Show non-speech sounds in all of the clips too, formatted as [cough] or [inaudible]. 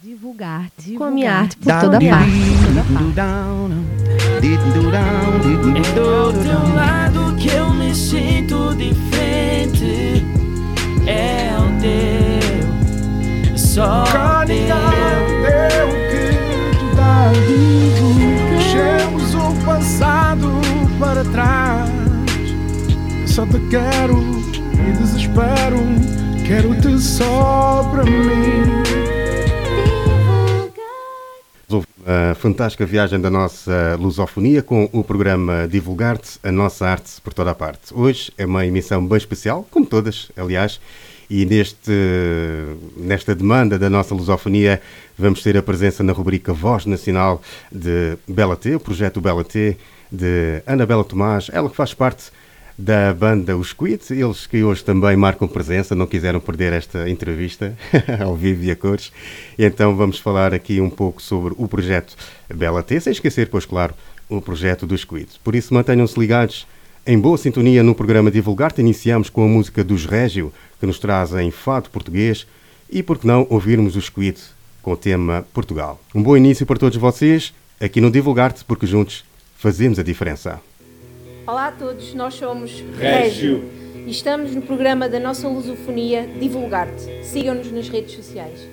Divulgar, divulgar. Com a minha arte por toda parte. É do teu lado que eu me sinto diferente. É o teu, só o teu. que tu dá Deixemos o passado para trás. Só te quero e desespero. Quero-te só para mim. A fantástica viagem da nossa lusofonia com o programa Divulgar-te, a nossa arte por toda a parte. Hoje é uma emissão bem especial, como todas, aliás, e neste, nesta demanda da nossa lusofonia vamos ter a presença na rubrica Voz Nacional de Bela T, o projeto Bela T, de Ana Bela Tomás, ela que faz parte da banda Os Squid, eles que hoje também marcam presença, não quiseram perder esta entrevista [laughs] ao vivo e a cores. Então vamos falar aqui um pouco sobre o projeto Bela T, sem esquecer, pois claro, o projeto dos Squid. Por isso mantenham-se ligados em boa sintonia no programa Divulgar-te. Iniciamos com a música dos Régio, que nos trazem fado português, e por que não ouvirmos os Squid com o tema Portugal. Um bom início para todos vocês, aqui no Divulgar-te, porque juntos fazemos a diferença. Olá a todos, nós somos Régio e estamos no programa da nossa lusofonia Divulgar-te. Sigam-nos nas redes sociais.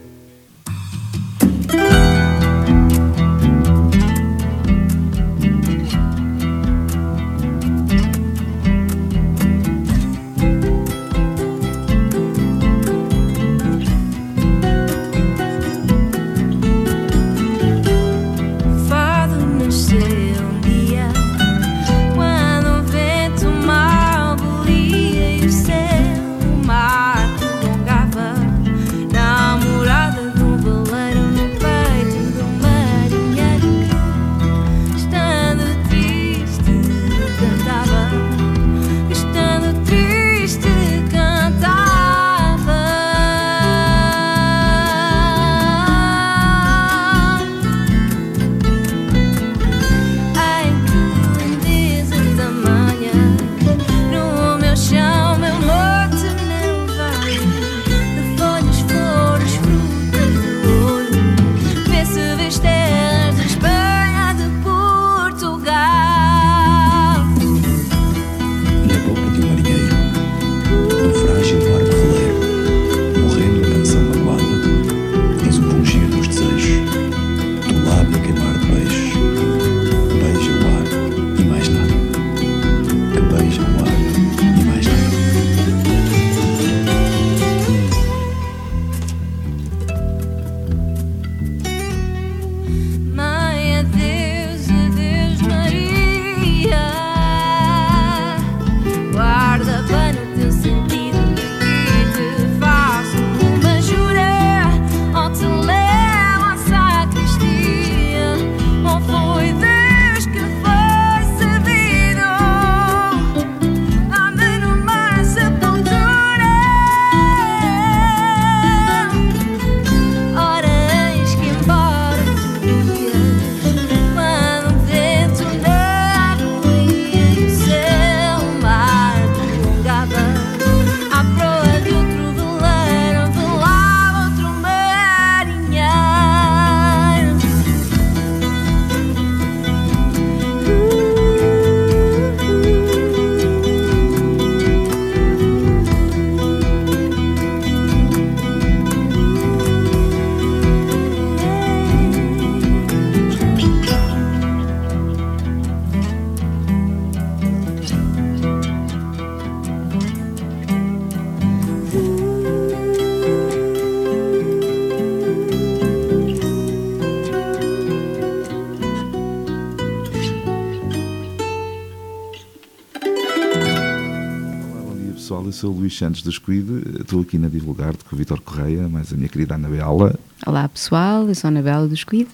Luís Santos dos Cuide, estou aqui na Divulgar-te com o Vitor Correia, mais a minha querida Anabela. Olá pessoal, eu sou a Anabela dos Cuide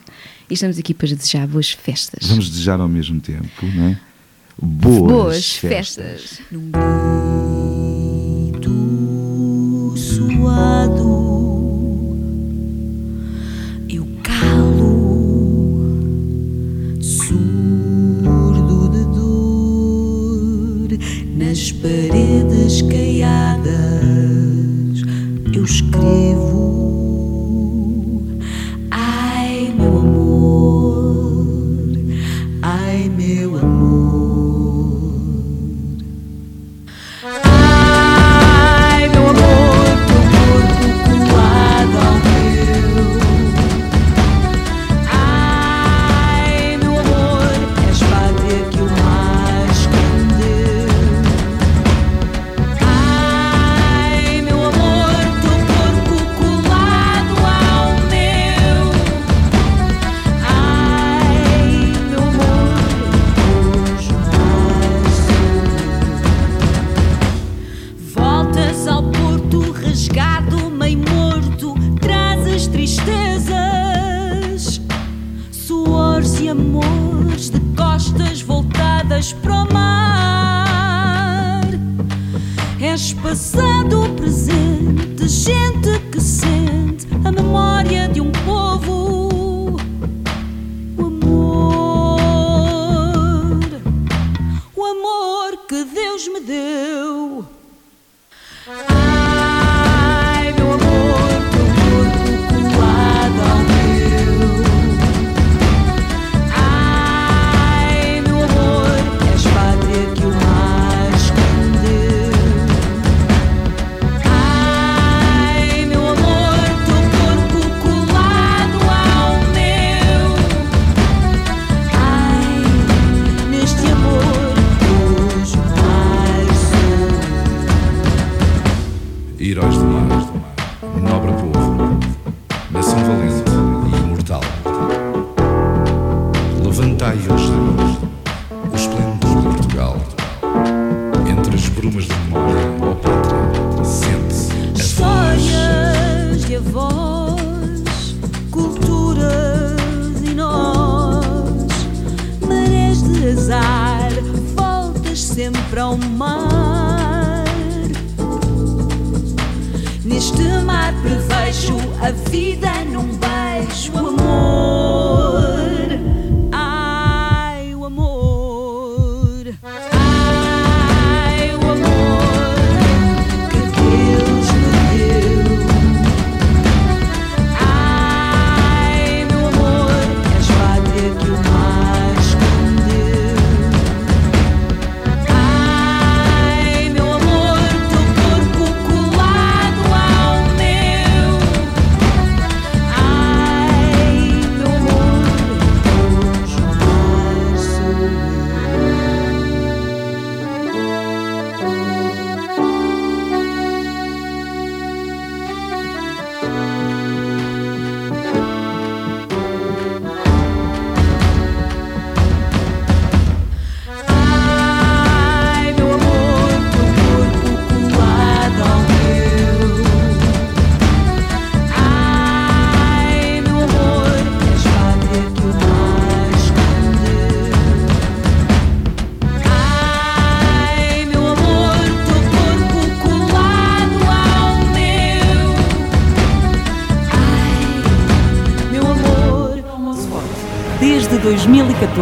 e estamos aqui para desejar boas festas. Vamos desejar ao mesmo tempo, não é? Boas, boas festas. festas.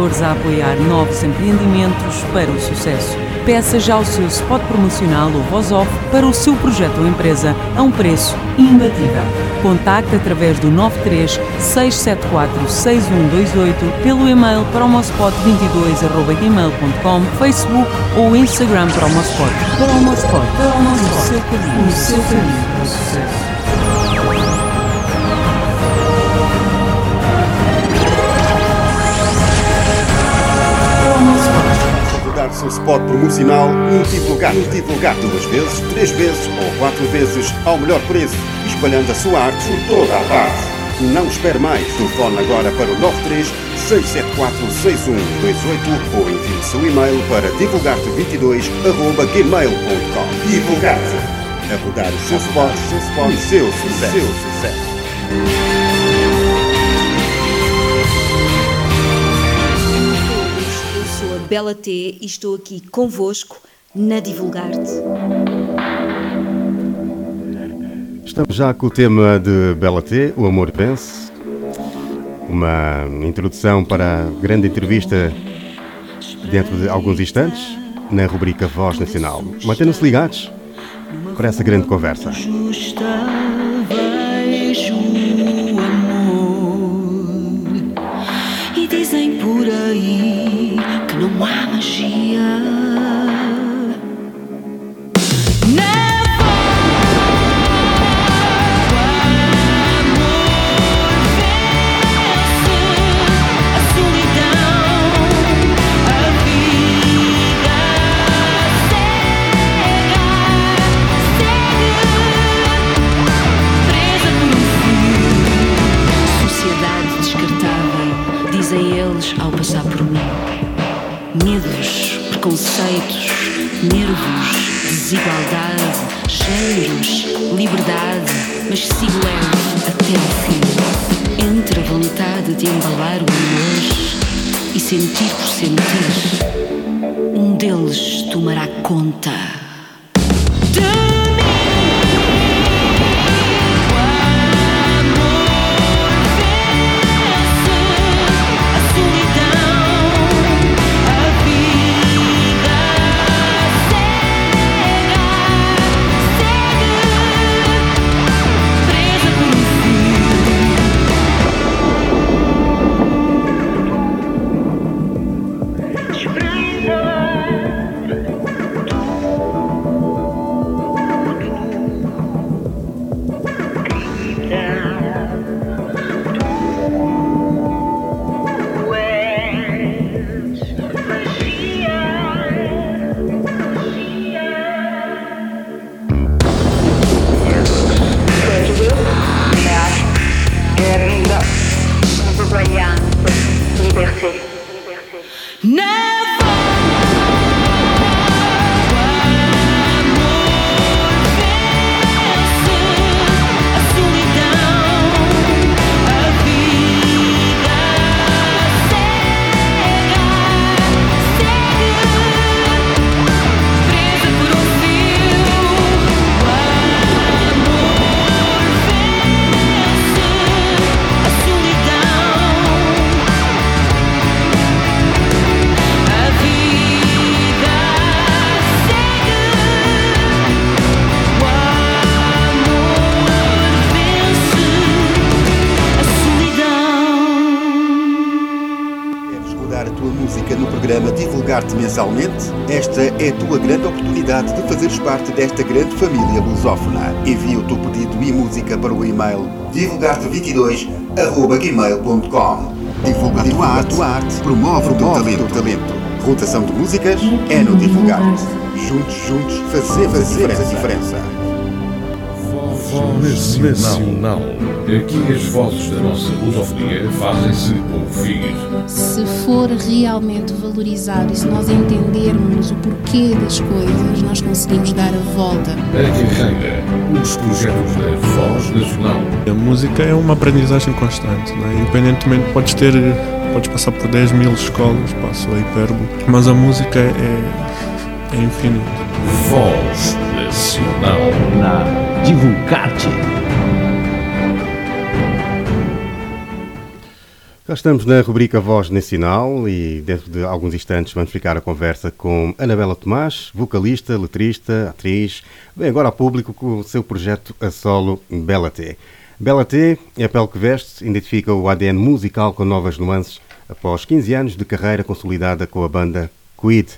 2014 a apoiar novos empreendimentos para o sucesso. Peça já o seu spot promocional ou voz-off para o seu projeto ou empresa a um preço imbatível. Contacte através do 93 674 6128 pelo e-mail promospot22.gmail.com, Facebook ou Instagram Promospot. Promospot, Promospot, o seu o seu caminho para o sucesso. O seu spot promocional multiplicado, multiplicado duas vezes, três vezes ou quatro vezes ao melhor preço, espalhando a sua arte por toda a parte. Não espere mais, telefone agora para o 93 674 6128 ou envie o seu e-mail para divulgarte22.gmail.com Divulgarte, a rodar o seu spot, spot, o seu sucesso. Bela T e estou aqui convosco na Divulgar-te. Estamos já com o tema de Bela T, O Amor Vence. Uma introdução para a grande entrevista dentro de alguns instantes, na rubrica Voz Nacional. Mantenham-se ligados para essa grande conversa. Envia o teu pedido e música para o e-mail divulgar-te22.gmail.com Divulga a tua arte, arte promove o teu talento. talento. Rotação de músicas é no Divulgar-te. Juntos, juntos, fazemos a diferença. diferença. Voz Nacional. Aqui as vozes da nossa lusofonia fazem-se ouvir. Se for realmente valorizado e se nós entendermos o porquê das coisas, nós conseguimos dar a volta. A carreira, os projetos da Voz Nacional. A música é uma aprendizagem constante, né? independentemente, podes ter, podes passar por 10 mil escolas, passo a hipérbole, mas a música é, é infinita. Voz Nacional. Divulgar-te. Já estamos na rubrica Voz Nacional e dentro de alguns instantes vamos ficar a conversa com Anabela Tomás, vocalista, letrista, atriz, vem agora ao público com o seu projeto a solo Bela T. Bela T é a pele que veste, identifica o ADN musical com novas nuances após 15 anos de carreira consolidada com a banda Quid.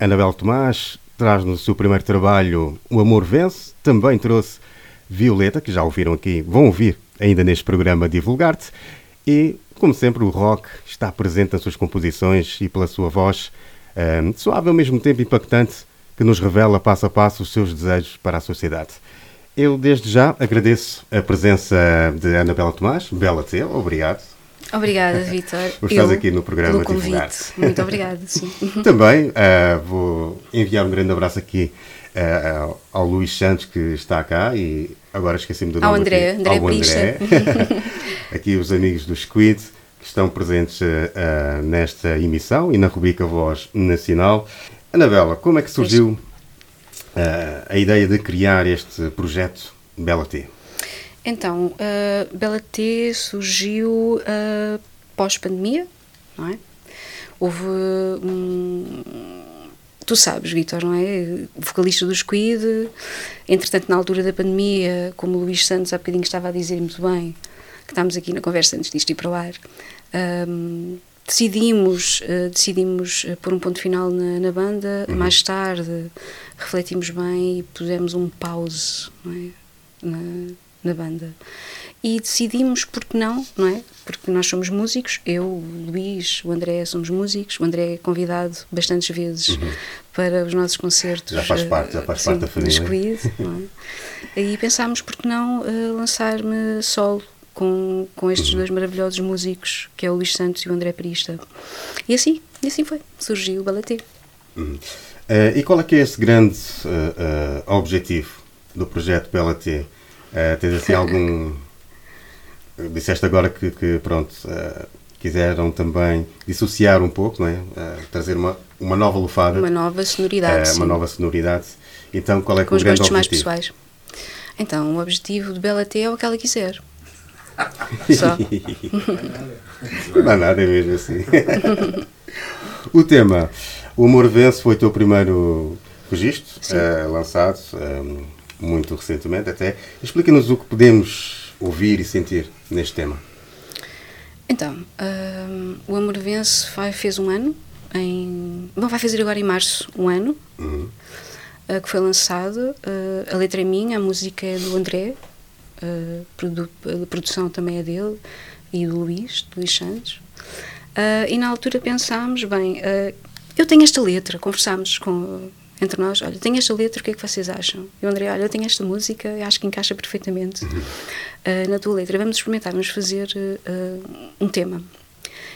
Anabela Tomás traz no seu primeiro trabalho O Amor Vence, também trouxe Violeta, que já ouviram aqui, vão ouvir ainda neste programa Divulgar-te, e, como sempre, o rock está presente nas suas composições e pela sua voz, um, suave ao mesmo tempo impactante, que nos revela passo a passo os seus desejos para a sociedade. Eu, desde já, agradeço a presença de Anabela Tomás. Bela T, obrigado. Obrigada, Vitor. Por estares aqui no programa. Divulgar-te. Muito obrigada, sim. [laughs] Também uh, vou enviar um grande abraço aqui uh, ao Luís Santos, que está cá, e agora esqueci-me do Ao nome. André, aqui. André ao André. [laughs] aqui os amigos do Squid, que estão presentes uh, nesta emissão e na rubrica Voz Nacional. Anabela, como é que surgiu a ideia de criar este projeto Bela T? Então, uh, Bela T surgiu uh, pós-pandemia, não é? Houve um, Tu sabes, Vitor, não é? Vocalista do Squid, entretanto, na altura da pandemia, como o Luís Santos há bocadinho estava a dizer muito bem, que estamos aqui na conversa antes disto ir para o ar, um, decidimos, uh, decidimos pôr um ponto final na, na banda, Uhum. mais tarde refletimos bem e pusemos um pause não é? na, na banda. E decidimos, porque não, não é? Porque nós somos músicos, eu, o Luís, o André somos músicos, o André é convidado bastantes vezes para os nossos concertos. Uhum. Já faz eh, parte, já faz sim, parte da família. Squid, [laughs] não é? E pensámos, porque não eh, lançar-me solo com, com estes Uhum. dois maravilhosos músicos, que é o Luís Santos e o André Perista. E assim, e assim foi, surgiu o Balatê. Uhum. Eh, e qual é que é esse grande eh, objetivo do projeto PLT? Uh, tens assim algum. Disseste agora que, que, pronto, eh, quiseram também dissociar um pouco, não é? Uh, trazer uma, uma nova lufada. Uma nova sonoridade. Uh, uma nova sonoridade. Então, qual é que Com é o os grande gostos mais objetivo? pessoais. Então, o objetivo de Bela T é o que ela quiser. Só. Não há nada é mesmo assim. o tema O Amor Vence foi o teu primeiro registro, lançado eh, muito recentemente até. Explica-nos o que podemos ouvir e sentir neste tema. Então, hum, o Amor Vence vai, fez um ano, em, bom, vai fazer agora em março um ano, Uhum. uh, que foi lançado. Uh, a letra é minha, a música é do André, uh, produ- a produção também é dele e do Luís, do Luís Santos. E na altura pensámos, bem, eu tenho esta letra, conversámos com, entre nós, olha, tenho esta letra, o que é que vocês acham? E o André, olha, eu tenho esta música, eu acho que encaixa perfeitamente uh, na tua letra, vamos experimentar, vamos fazer uh, um tema.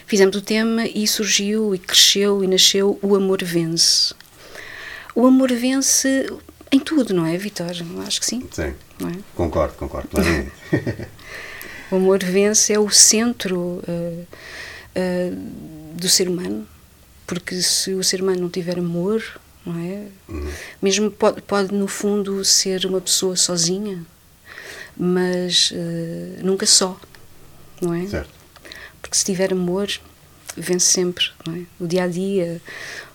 Fizemos o tema e surgiu e cresceu e nasceu O Amor Vence. O amor vence em tudo, não é, Vitor? Acho que sim. Sim, é? concordo, concordo. plenamente. [laughs] O amor vence é o centro eh, do ser humano, porque se o ser humano não tiver amor, não é? Mesmo pode, pode no fundo ser uma pessoa sozinha, mas eh, nunca só, não é? certo. Porque se tiver amor, vence sempre, não é? O dia a dia,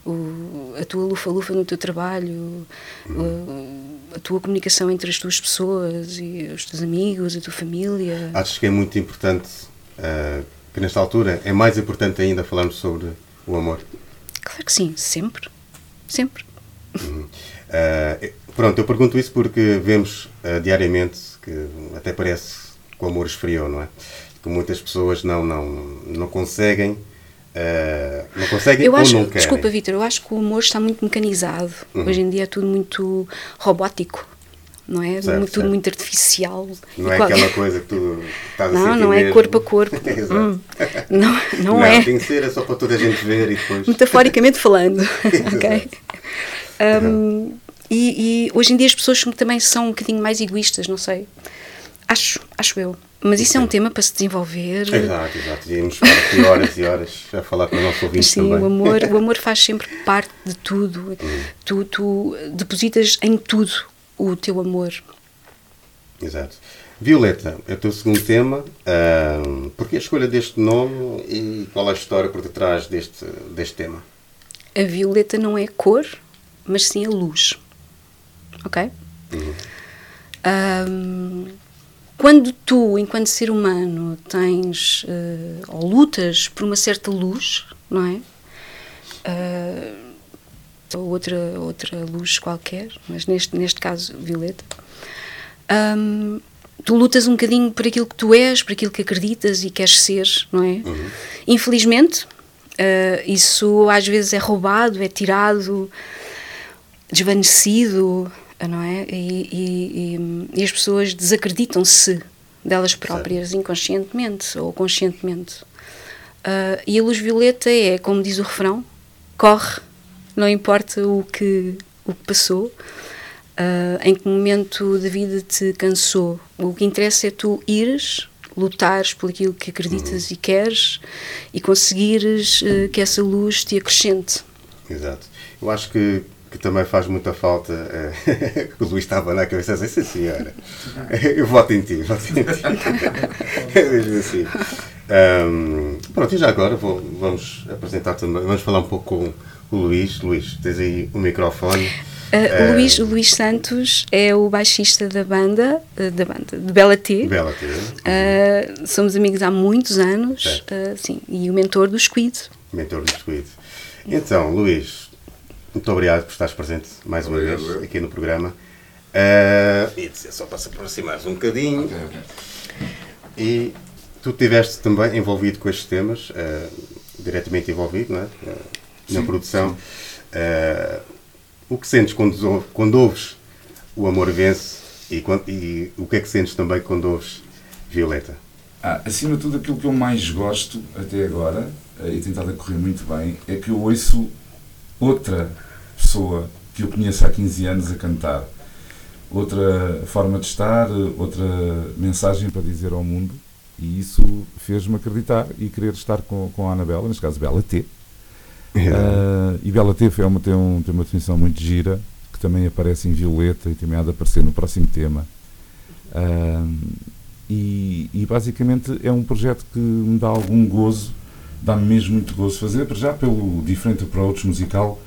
o, a tua lufa-lufa no teu trabalho, o- a tua comunicação entre as tuas pessoas e os teus amigos, a tua família. Acho que é muito importante eh, que nesta altura é mais importante ainda falarmos sobre o amor. Claro que sim, sempre. Sempre. Uh, pronto, eu pergunto isso porque vemos uh, diariamente que até parece que o amor esfriou, não é? Que muitas pessoas não, não, não conseguem, uh, não conseguem Eu ou acho, não querem. desculpa, Vitor, eu acho que o amor está muito mecanizado. Uhum. Hoje em dia é tudo muito robótico, não é? Certo, muito, tudo certo. muito artificial. Não é qual- aquela coisa que tu estás a Não, sentir não é mesmo. corpo a [laughs] corpo. Hum, não, não, é. Tem que ser é só para toda a gente ver e depois... Metaforicamente falando. [laughs] [laughs] Ok? Um, e, e hoje em dia as pessoas também são um bocadinho mais egoístas, não sei. Acho, acho eu. Mas isso é um tema para se desenvolver. Exato, exato. Íamos aqui horas e horas a falar com o nosso ouvinte Sim, também. o amor, o amor faz sempre parte de tudo. Tu, tu depositas em tudo o teu amor. Exato. Violeta, é o teu segundo tema. Ahm, porquê a escolha deste nome e qual a história por detrás deste, deste tema? A violeta não é cor, mas sim a luz. Ok? Ahm, quando tu, enquanto ser humano, tens eh, ou lutas por uma certa luz, não é? Ah, ou outra, outra luz qualquer, mas neste, neste caso, violeta. Ahm, tu lutas um bocadinho por aquilo que tu és, por aquilo que acreditas e queres ser, não é? Infelizmente, ah, isso às vezes é roubado, é tirado, desvanecido, não é? E, e- e- e as pessoas desacreditam-se delas próprias, inconscientemente ou conscientemente. Ah, e a luz violeta é, como diz o refrão, corre, não importa o que, o que passou, ah, em que momento da vida te cansou. O que interessa é tu ires, lutares por aquilo que acreditas e queres e conseguires ah, que essa luz te acrescente. Exato. Eu acho que, que também faz muita falta. eh, [laughs] o Luís estava na cabeça assim, sim senhora. [laughs] Eu voto em ti, voto em ti. [laughs] É mesmo assim. Ahm, pronto, e já agora vou- vamos apresentar também, vamos falar um pouco com Luís. Luís, tens aí o microfone. Eh, o, Luís, Luís Santos é o baixista da banda, ah, da banda de Bela T. Bela T. Somos amigos há muitos anos, sim, e o mentor do Squid. mentor do Squid. Então, Luís, muito obrigado por estares presente mais uma Obrigado, vez eu. aqui no programa. Uh, e dizer só para se aproximar um bocadinho. E tu estiveste também envolvido com estes temas, diretamente envolvido, não é? Eh, na Sim, produção. Eh, o que sentes quando, quando ouves o Amor Vence e, quando- e o que é que sentes também quando ouves Violeta? Ah, acima de tudo, aquilo que eu mais gosto até agora, eh, e tem estado a correr muito bem, é que eu ouço outra pessoa que eu conheço há 15 anos a cantar. Outra forma de estar, outra mensagem para dizer ao mundo. E isso fez-me acreditar e querer estar com, com a Anabela, neste caso Bela T. Ah, e Bela T foi uma, tem, um, tem uma definição muito gira, que também aparece em Violeta e também há de aparecer no próximo tema. Ah, e, e basicamente é um projeto que me dá algum gozo, dá-me mesmo muito gozo fazer, já pelo diferente approach musical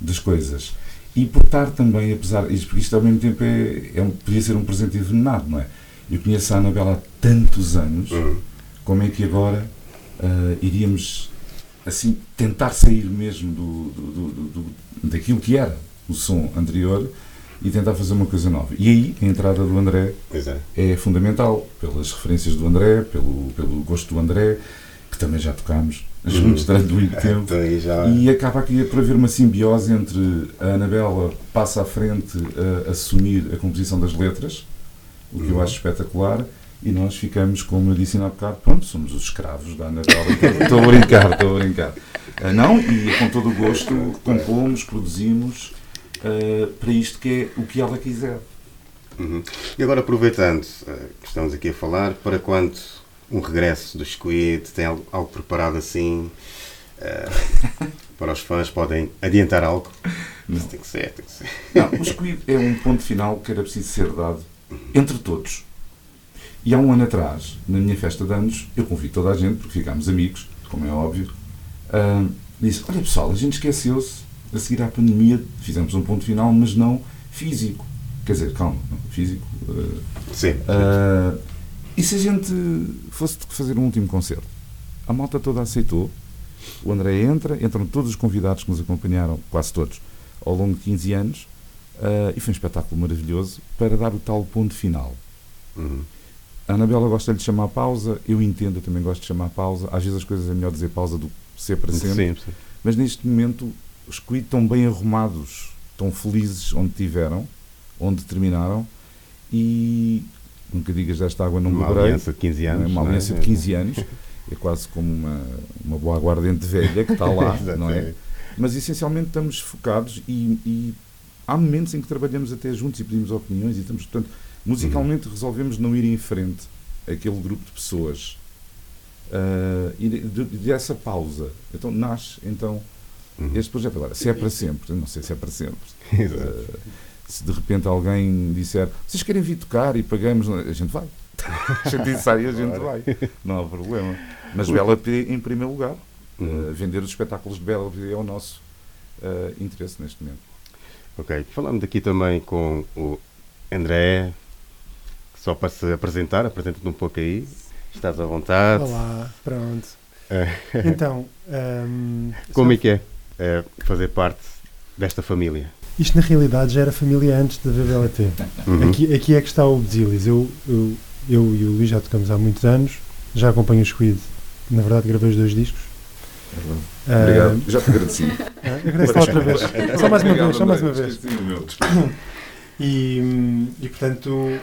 das coisas. E por estar também, apesar porque isto ao mesmo tempo é, é um, podia ser um presente envenenado, não é? Eu conheço a Anabela há tantos anos, como é que agora ah, iríamos assim tentar sair mesmo do, do, do- do- daquilo que era o som anterior e tentar fazer uma coisa nova. E aí a entrada do André é fundamental, pelas referências do André, pelo, pelo gosto do André, que também já tocámos juntos durante muito [laughs] tempo. Já- E acaba aqui por haver uma simbiose entre a Anabela passa à frente a assumir a composição das letras, o que eu acho espetacular, e nós ficamos, como eu disse há bocado, pronto, somos os escravos da Anabela. Estou a brincar, estou a brincar. Ah, não, e com todo o gosto compomos, produzimos ah, para isto que é o que ela quiser. Uhum. E agora, aproveitando eh, que estamos aqui a falar, para quando um regresso do Squid, tem algo, algo preparado assim [laughs] para os fãs? Podem adiantar algo? Isso tem que ser, tem que ser. Não, o Squid é um ponto final que era preciso ser dado entre todos. E há um ano atrás, na minha festa de anos, eu convido toda a gente, porque ficámos amigos, como é óbvio, ah, disse, olha pessoal, a gente esqueceu-se, a seguir à pandemia, fizemos um ponto final, mas não físico. Quer dizer, calma, não, físico. ah, Sim. ah, e se a gente fosse fazer um último concerto? A malta toda aceitou, o André entra, entram todos os convidados que nos acompanharam, quase todos, ao longo de 15 anos, ah, e foi um espetáculo maravilhoso para dar o tal ponto final. A Anabela gosta de chamar pausa, eu entendo, eu também gosto de chamar pausa. Às vezes as coisas é melhor dizer pausa do que ser para sempre. Sim, sim. Mas neste momento os Squid estão bem arrumados, estão felizes onde tiveram, onde terminaram e nunca digas desta água não Uma beberei. aliança de 15 anos, É uma não é? aliança de 15 anos. É quase como uma, uma boa aguardente velha que está lá, [laughs] não é? Mas essencialmente estamos focados e, e há momentos em que trabalhamos até juntos e pedimos opiniões e estamos, portanto, musicalmente resolvemos não ir em frente aquele grupo de pessoas. Ah, e de- de- dessa pausa, então nasce então este projeto. Agora, se é para sempre, não sei se é para sempre. [laughs] Ah, se de repente alguém disser vocês querem vir tocar e pagamos, a gente vai. [laughs] A gente e a gente vai. Não há problema. Mas Bela P em primeiro lugar. Uhum. Ah, vender os espetáculos de Bela P é o nosso ah, interesse neste momento. Ok, falamos aqui também com o André, só para se apresentar, apresenta-te um pouco aí, estás à vontade. Olá, pronto. Eh, Então, hum, [laughs] como só- é que é, eh, fazer parte desta família? Isto na realidade já era família antes da VBLT. Uhum. Aqui, aqui é que está o Basilis. Eu, eu, eu e o Luís já tocamos há muitos anos, já acompanho o Squid. Na verdade, gravei os dois discos. Obrigado. Ah, Já te agradeci. [laughs] Ah, Agradeço outra vez. Só mais uma Obrigado, vez, só mais uma vez. [coughs] E, hum, e portanto,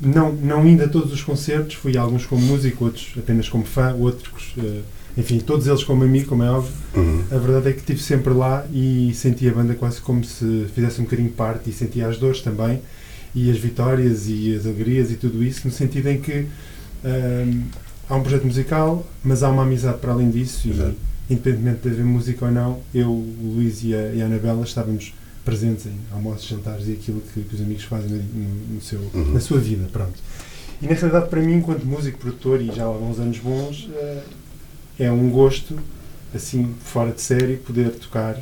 não, não indo a todos os concertos, fui a alguns como músico, outros apenas como fã, outros, eh, enfim, todos eles como amigo, como é óbvio. Uhum. A verdade é que estive sempre lá e senti a banda quase como se fizesse um bocadinho parte e sentia as dores também, e as vitórias e as alegrias e tudo isso, no sentido em que hum, há um projeto musical, mas há uma amizade para além disso, e independentemente de haver música ou não, eu, o Luís e a, e a Anabela estávamos presentes em almoços, jantares e aquilo que, que os amigos fazem no, no seu, Uhum. na sua vida, pronto. E na realidade, para mim, enquanto músico, produtor e já há alguns anos bons, eh, é um gosto, assim, fora de série, poder tocar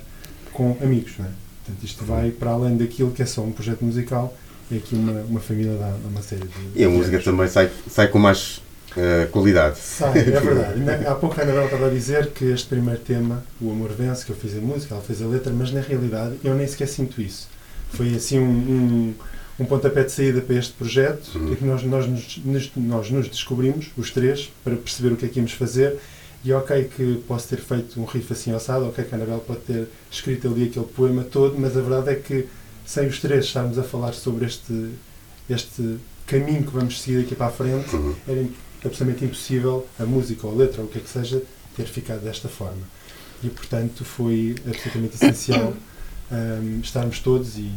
com amigos, não é? Portanto, isto vai para além daquilo que é só um projeto musical, é aqui uma, uma família dá uma série de. E a música também sai, sai com mais eh, qualidade. Sai, é [laughs] verdade. Há pouco a Anabela estava a dizer que este primeiro tema, O Amor Vence, que eu fiz a música, ela fez a letra, mas na realidade eu nem sequer sinto isso. Foi assim um, um, um pontapé de saída para este projeto, Uhum. que nós, nós, nos, nós nos descobrimos, os três, para perceber o que é que íamos fazer. E ok que posso ter feito um riff assim assado, ok que a Anabela pode ter escrito ali aquele poema todo, mas a verdade é que sem os três estarmos a falar sobre este, este caminho que vamos seguir aqui para a frente, Uhum. era absolutamente impossível a música ou a letra ou o que é que seja ter ficado desta forma. E portanto foi absolutamente essencial [coughs] hum, estarmos todos e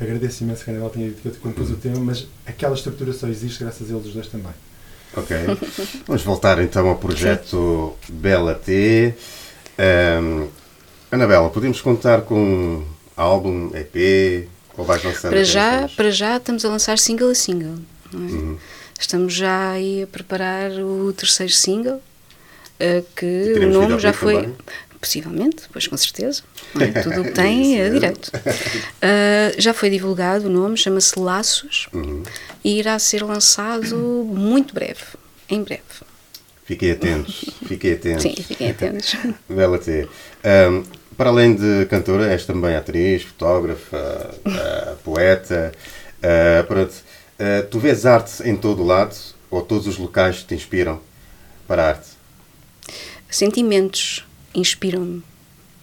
agradeço imenso que a Anabela tenha dito que eu te compus o tema, mas aquela estrutura só existe graças a eles dois também. Ok. Vamos voltar então ao projeto Bela T. Ahm, Anabela, podemos contar com um álbum, EP, ou vais lançando Para já, para já estamos a lançar single a single. não é? Uhum. Estamos já aí a preparar o terceiro single, eh, que o nome já foi. também? Possivelmente, pois com certeza. [laughs] é? Tudo o que tem é direito. [laughs] Eh, já foi divulgado o nome, chama-se Laços Uhum. e irá ser lançado muito breve. Em breve. Fiquem atentos, fiquem atentos. Sim, fiquem atentos. [laughs] Bela T. Ahm, para além de cantora, és também atriz, fotógrafa, ah, poeta. Ah, pronto. Ah, tu vês arte em todo o lado ou todos os locais te inspiram para a arte? Sentimentos inspiram-me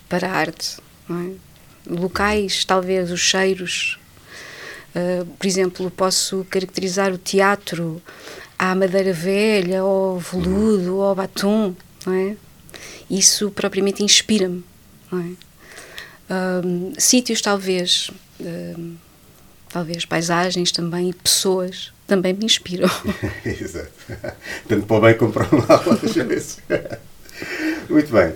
para a arte. é? Locais, talvez, os cheiros. Uh, por exemplo, posso caracterizar o teatro à madeira velha, ao veludo, ao batom. Não é? Isso propriamente inspira-me. é? Um, sítios, talvez. um, talvez paisagens também e pessoas também me inspiram. [laughs] [laughs] Exato. Tanto para o bem como para o mal, às vezes. Muito bem.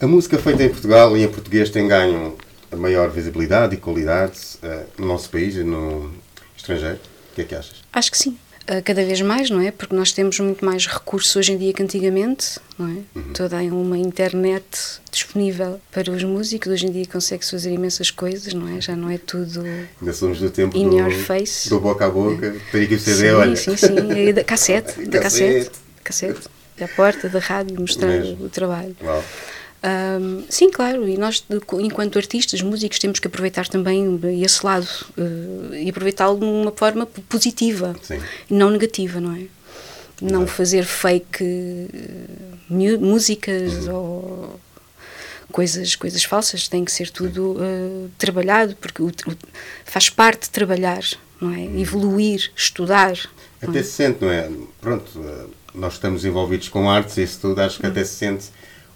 A música feita em Portugal e em português tem ganho a maior visibilidade e qualidade eh, no nosso país e no estrangeiro. O que é que achas? Acho que sim. Uh, Cada vez mais, não é? Porque nós temos muito mais recursos hoje em dia que antigamente, não é? Toda uma internet disponível para os músicos. Hoje em dia consegue-se fazer imensas coisas, não é? Já não é tudo Ainda somos do tempo in do, your face. do boca a boca. Tem aqui o CD, sim, olha. sim, sim. E da cassete, [laughs] da cassete. Cassete. Cassete. Da porta da rádio mostrar Mesmo. o trabalho. Uau. Ahm, sim, claro, e nós, enquanto artistas, músicos, temos que aproveitar também esse lado eh, e aproveitá-lo de uma forma positiva, Sim. e não negativa, não é? Não fazer fake mu- músicas Uhum. ou coisas, coisas falsas, tem que ser tudo eh, trabalhado, porque o- o- faz parte de trabalhar, não é? Uhum. Evoluir, estudar. não Até é? se sente, não é? Pronto, nós estamos envolvidos com artes e isso tudo, acho que Hum. até se sente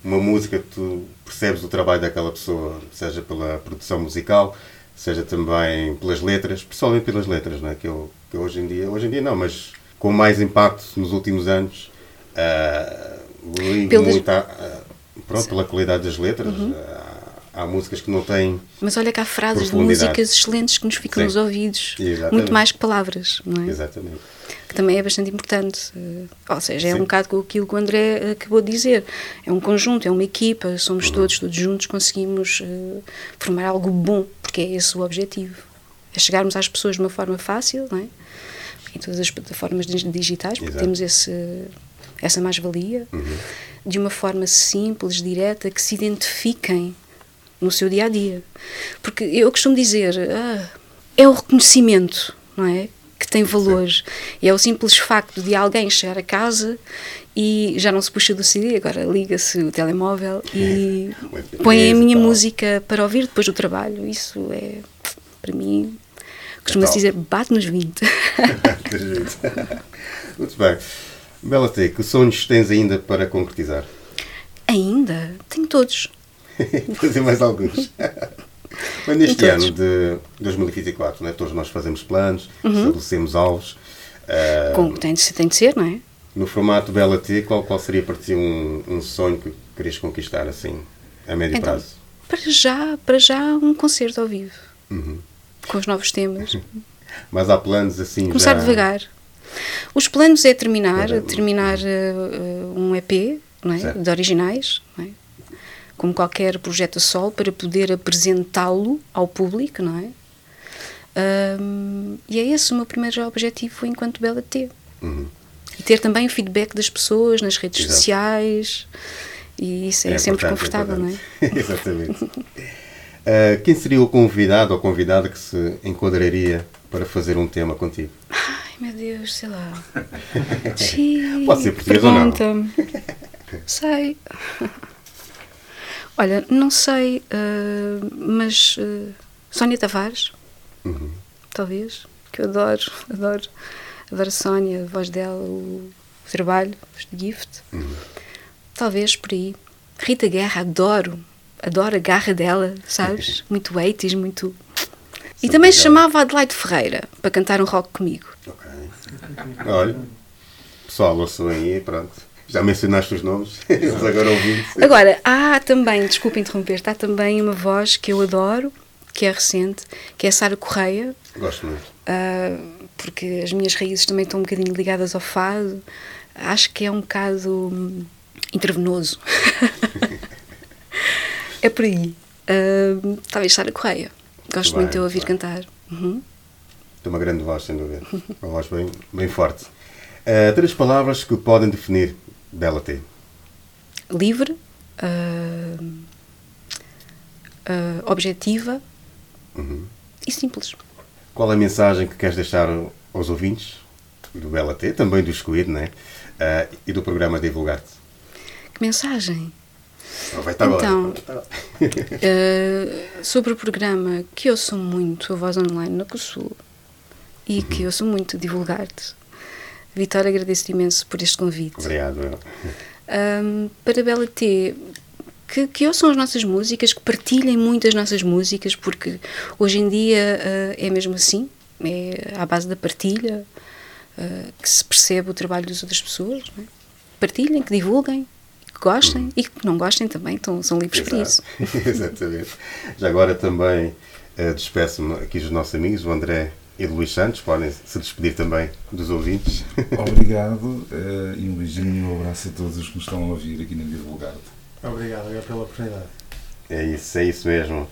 uma música, tu percebes o trabalho daquela pessoa, seja pela produção musical, seja também pelas letras, principalmente pelas letras, não é? Que, eu, que hoje em dia, hoje em dia não, mas com mais impacto nos últimos anos, ah, ligo Pelas- muito à- à- pronto, pela qualidade das letras. Uhum. Há, há músicas que não têm Mas olha que há frases de músicas excelentes que nos ficam Sim. nos ouvidos, Exatamente. muito mais que palavras, não é? Exatamente. Que também é bastante importante. eh, Ou seja, é Sim. um bocado aquilo que o André eh, acabou de dizer. É um conjunto, é uma equipa, somos Uhum. todos, todos juntos, conseguimos eh, formar algo bom, porque é esse o objetivo. É chegarmos às pessoas de uma forma fácil, não é? Em todas as plataformas dig- digitais, porque Exato. temos esse, essa mais-valia, Uhum. de uma forma simples, direta, que se identifiquem no seu dia a dia. Porque eu costumo dizer, ah, é o reconhecimento, não é? Que tem valor. E é o simples facto de alguém chegar a casa e já não se puxa do CD, agora liga-se o telemóvel e põe a minha música para ouvir depois do trabalho. Isso é, para mim, costuma-se dizer, bate nos 20. [laughs] Muito bem. Bela T, que sonhos tens ainda para concretizar? Ainda? Tenho todos. [laughs] Fazer mais alguns. [laughs] Mas neste ano de 2024, né, todos nós fazemos planos, Uhum. estabelecemos alvos. Ah, Como tem de, ser- tem de ser, não é? no formato Bela T, qual, qual seria para ti um, um sonho que querias conquistar assim, a médio Então, prazo? para já, para já, um concerto ao vivo, Uhum. com os novos temas. [laughs] Mas há planos assim Começar já... devagar. Os planos é terminar, terminar eh, um EP não é? Certo. de originais, não é? Como qualquer projeto a sol, para poder apresentá-lo ao público, não é? Ahm, e é esse o meu primeiro objetivo enquanto Bela T. Uhum. E ter também o feedback das pessoas nas redes Exato. sociais. E isso é, sempre importante, confortável, não é? [laughs] Exatamente. Ah, quem seria o convidado ou convidada que se enquadraria para fazer um tema contigo? Ai meu Deus, sei lá. [laughs] Pode ser português ou não. Sei. Olha, não sei, eh, mas eh, Sónia Tavares, Uhum. talvez, que eu adoro, [laughs] adoro, adoro a Sónia, a voz dela, o, o trabalho, o gift. Uhum. Talvez por aí. Rita Guerra, adoro, adoro a garra dela, sabes? Muito 80s, muito. E também se chamava Adelaide Ferreira para cantar um rock comigo. Olha, Pessoal, ouçam aí, pronto. Já mencionaste os nomes, [laughs] eles agora ouvindo. Agora, há também, desculpa interromper, há também uma voz que eu adoro, que é recente, que é a Sara Correia, Gosto muito. ah, porque as minhas raízes também estão um bocadinho ligadas ao fado. Acho que é um bocado intravenoso. [laughs] é por aí. Ah, talvez Sara Correia. Gosto Muito muito de ouvir bem. cantar. Uhum. Tem uma grande voz, sem dúvida. Uma voz bem, bem forte. Eh, três palavras que podem definir Bela T. Livre, ah, ah, objetiva Uhum. e simples. Qual é a mensagem que queres deixar aos ouvintes do Bela T, também do Excluído, né? Eh, e do programa Divulgar-te? Que mensagem? Então, eh, [laughs] sobre o programa que eu sou muito a voz online na COSUL e Uhum. que eu sou muito divulgar-te. Vitória, agradeço-te imenso por este convite. Obrigado. Ahm, para Bela T, que, que ouçam as nossas músicas, que partilhem muito as nossas músicas, porque hoje em dia ah, é mesmo assim, é à base da partilha ah, que se percebe o trabalho das outras pessoas. é? Partilhem, que divulguem, que gostem e que não gostem também, estão, são livres para isso. Exato. [laughs] Exatamente. Já agora também eh, despeço-me aqui dos nossos amigos, o André e o Luís Santos, podem se despedir também dos ouvintes. [laughs] Obrigado eh, e um beijinho e um abraço a todos os que nos estão a ouvir aqui na Divulgarte. Obrigado, obrigado pela oportunidade. É isso, é isso mesmo.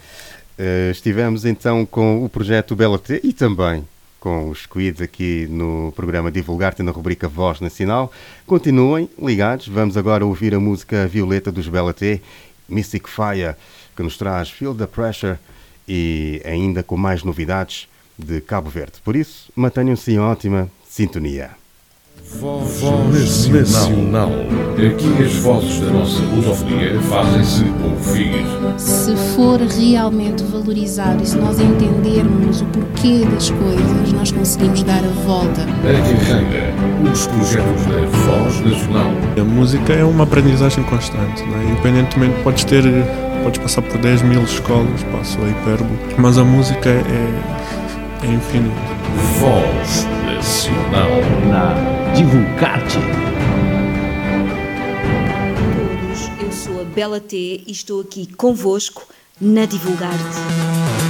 Eh, estivemos então com o projeto Bela T e também com os Squid aqui no programa Divulgar-te na rubrica Voz Nacional. Continuem ligados, vamos agora ouvir a música Violeta dos Bela T, Mystic Fire, que nos traz Feel the Pressure e ainda com mais novidades de Cabo Verde. Por isso, mantenham-se em ótima sintonia. Voz Nacional. Aqui as vozes da nossa lusofonia fazem-se ouvir. Se for realmente valorizado e se nós entendermos o porquê das coisas, nós conseguimos dar a volta. A carreira, os projetos da Voz Nacional. A música é uma aprendizagem constante, não é? independentemente, podes ter, podes passar por 10 mil escolas, passo a hipérbole, mas a música é, infinita. Voz Nacional. Na Divulgar-te. todos, eu sou a Bela T e estou aqui convosco na Divulgar-te.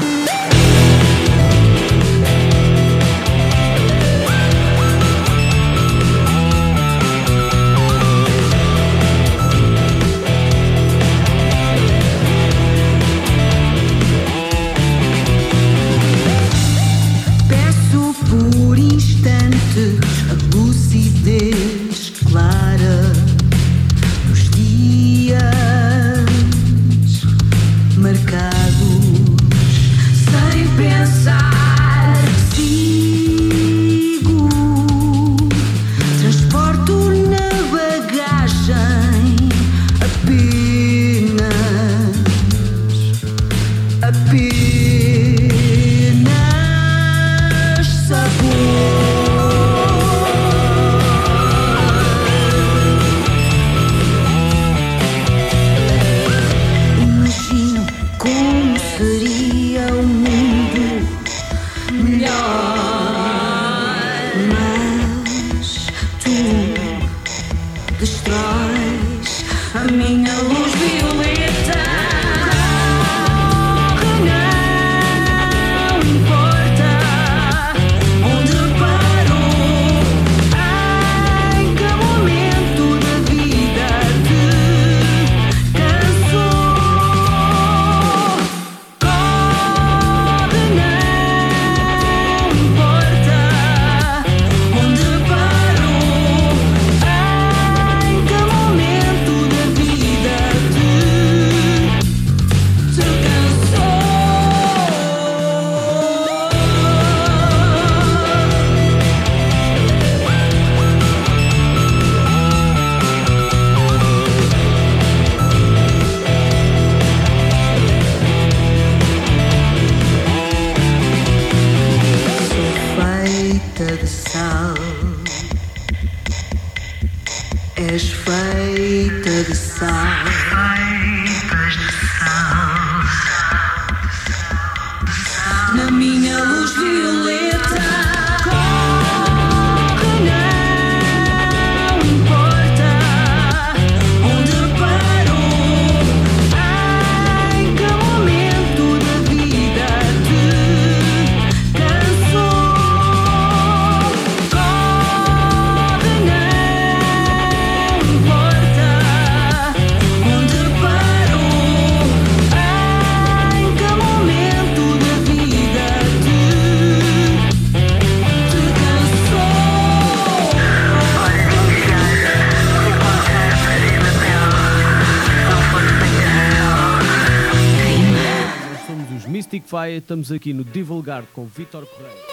Faia, estamos aqui no Divulgar com Vítor Correia.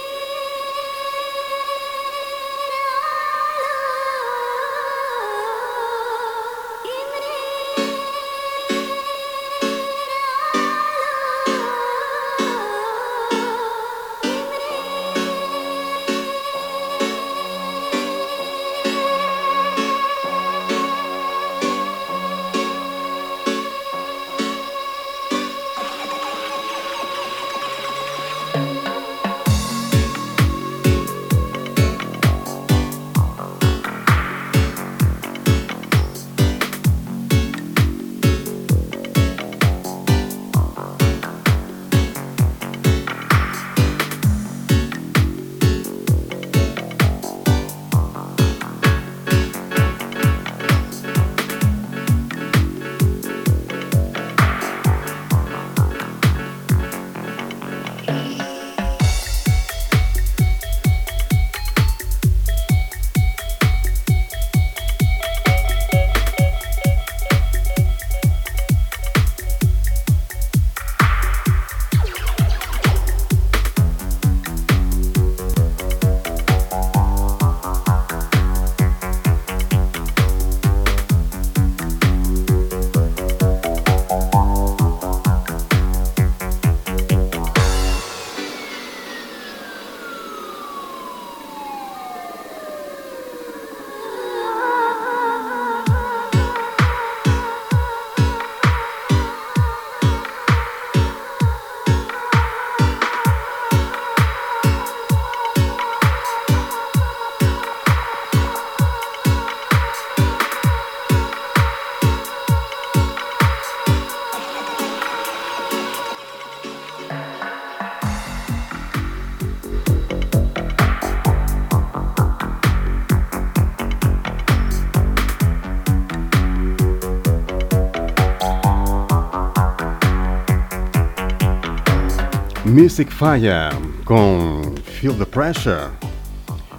Music Fire com Feel the Pressure,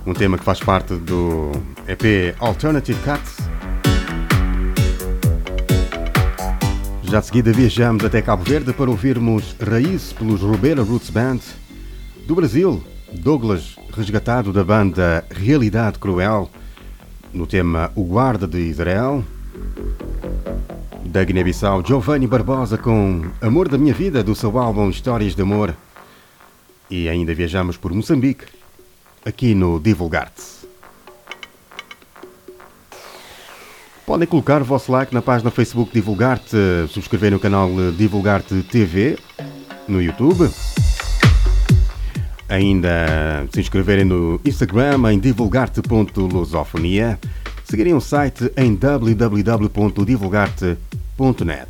um tema que faz parte do EP Alternative Cuts. Já de seguida viajamos até Cabo Verde para ouvirmos Raiz pelos Rubeira Roots Band. Do Brasil, Douglas, resgatado da banda Realidade Cruel, no tema O Guarda de Israel. Da Guiné-Bissau, Giovanni Barbosa com Amor da Minha Vida, do seu álbum Histórias de Amor. E ainda viajamos por Moçambique, aqui no Divulgarte. Podem colocar o vosso like na página Facebook Divulgarte, subscrever no canal Divulgarte TV no YouTube. Ainda se inscreverem no Instagram em divulgarte.lusofonia. Seguirem o site em www.divulgarte.net.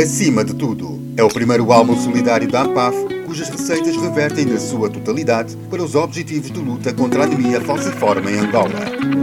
acima de tudo. É o primeiro álbum solidário da AMPAF, cujas receitas revertem na sua totalidade para os objetivos de luta contra a anemia falciforme em Angola.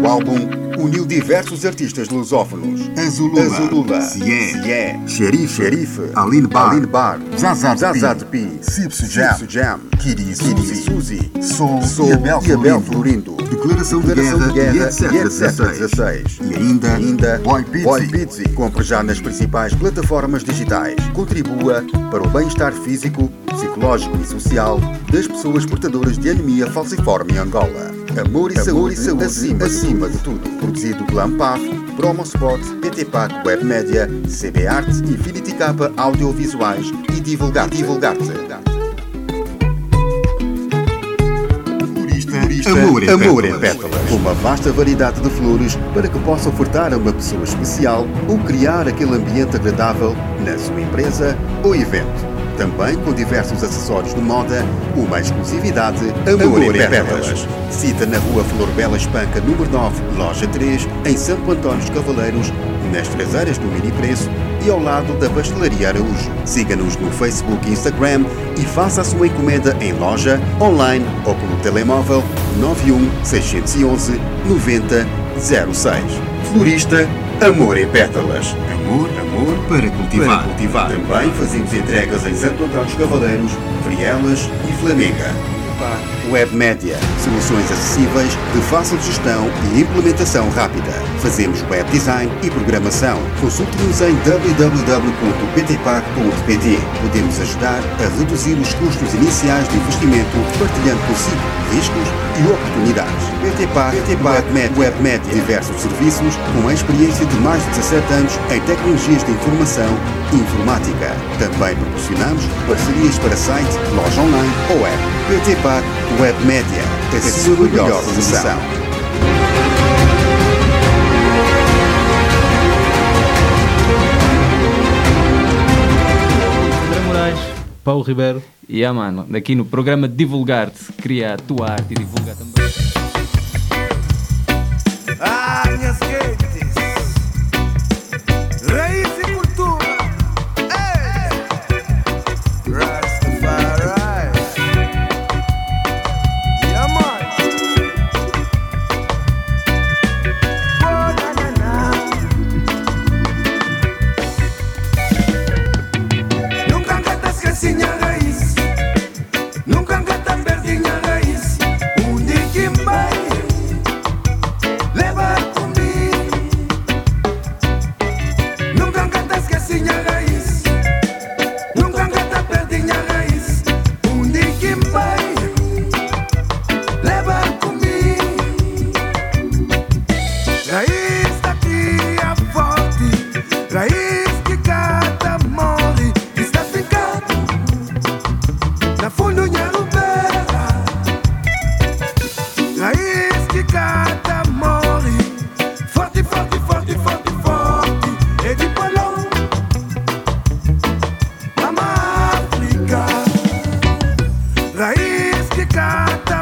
O álbum uniu diversos artistas lusófonos. Azulula, Azulula Cié, Cié, Xerife, Xerife, Aline Bar, Aline Bar Zazad, Zazad Pi, Cipso Jam, Jam, Kiri, Kiri, Suzy, Sol, Sol e Abel, e Abel Florindo. Declaração de Guerra, e etc, 16. E ainda, ainda Boy Pizzi. Boy Pizzi. Compre já nas principais plataformas digitais. Contribua para o bem-estar físico, psicológico e social das pessoas portadoras de anemia falciforme em Angola. Amor e, saúde, e saúde acima, acima de tudo. Produzido pela AMPAF, Promospot, PTPAC Web Media, CB Art, Infinity Capa Audiovisuais e Divulgar. Divulgar-te. Amor em Amor em Pétalas. Uma vasta variedade de flores para que possa ofertar a uma pessoa especial ou criar aquele ambiente agradável na sua empresa ou evento. Também com diversos acessórios de moda, uma exclusividade Amor, em Pétalas. Cita na rua Flor Bela Espanca, número 9, loja 3, em Santo António dos Cavaleiros, nas traseiras do Mini Preço e ao lado da Pastelaria Araújo. Siga-nos no Facebook e Instagram e faça a sua encomenda em loja, online ou pelo telemóvel 91 611 9006. Florista Amor em Pétalas. Amor, amor para cultivar. Para cultivar. Também fazemos entregas em Santo Antônio dos Cavaleiros, Frielas e Flamenga. Web Média. Soluções acessíveis, de fácil gestão e implementação rápida. Fazemos web design e programação. Consulte-nos em www.ptpac.pt. Podemos ajudar a reduzir os custos iniciais de investimento, partilhando consigo riscos e oportunidades. PTPAC, PTPAC Web, Web Média. Diversos serviços com experiência de mais de 17 anos em tecnologias de informação e informática. Também proporcionamos parcerias para site, loja online ou app. PTPAC Web Média. A sua melhor solução. André Moraes, Paulo Ribeiro. E yeah, mano, aqui no programa Divulgar-te, cria a tua arte e divulga também. Ah, minhas Raiz que cata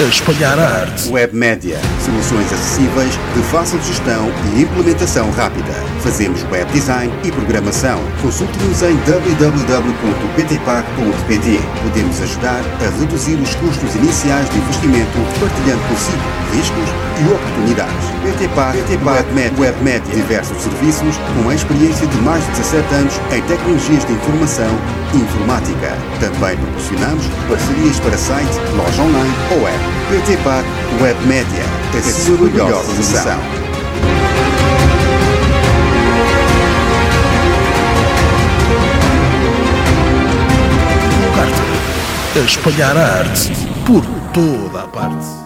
A espalhar a arte. Web Média. Soluções acessíveis, de fácil gestão e implementação rápida. Fazemos web design e programação. Consulte-nos em www.ptpac.pt. Podemos ajudar a reduzir os custos iniciais de investimento, partilhando consigo riscos e oportunidades. PTPAC, Web Média, Web Média. Diversos serviços com a experiência de mais de 17 anos em tecnologias de informação e informática. Também proporcionamos parcerias para site, loja online ou app. PTPAC Web Média. A sua melhor solução. A espalhar a arte por toda a parte.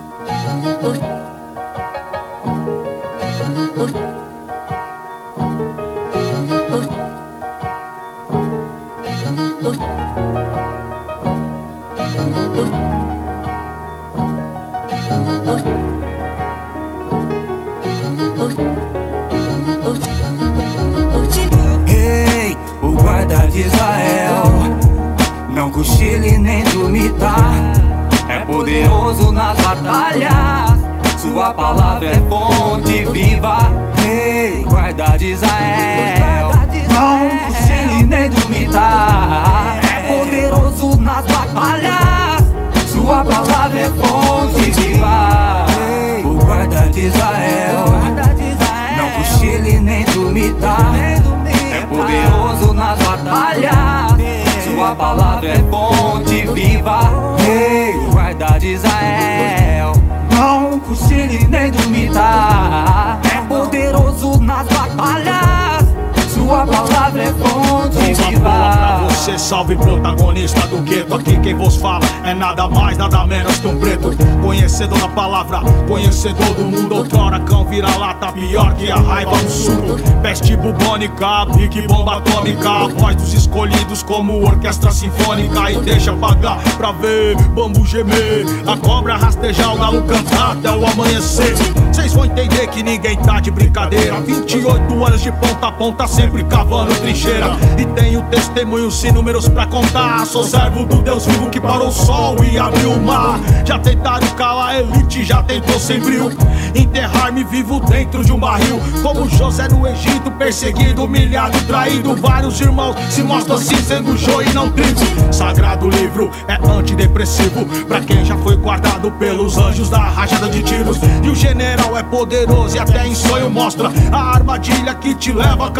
Ei, o guarda de Israel, não cochile nem dormita. É poderoso nas batalhas, sua palavra é fonte viva. Ei, guarda de Israel, não cochile nem dormita. É poderoso nas batalhas, sua palavra é fonte viva. Ei, o guarda de Israel, não cochile nem dormita. É poderoso nas batalhas. Sua palavra é fonte viva. Ei, guarda de Israel. Não cochile nem dormita. É poderoso nas batalhas. Sua palavra é fonte viva. pra você, salve protagonista do gueto. Aqui quem vos fala é nada mais, nada menos que um preto. Conhecedor da palavra, conhecedor do mundo. Outrora cão vira lata, pior que a raiva no suco. Peste bubônica, pique bomba atômica. A voz dos escolhidos como orquestra sinfônica. E deixa pagar pra ver bambu gemer. A cobra rastejar, o galo cantar até o amanhecer. Vocês vão entender que ninguém tá de brincadeira. 28 anos de ponta a ponta, sempre cavando trincheira. E tenho testemunhos e números pra contar. Sou servo do Deus vivo que parou o sol e abriu o mar. Já tentaram calar a elite, já tentou sem bril Enterrar-me vivo dentro de um barril. Como José no Egito, perseguido, humilhado, traído. Vários irmãos se mostram assim sendo joio e não trigo. Sagrado livro é antidepressivo. Pra quem já foi guardado pelos anjos da rajada de tiros. E o general é poderoso e até em sonho mostra A armadilha que te leva a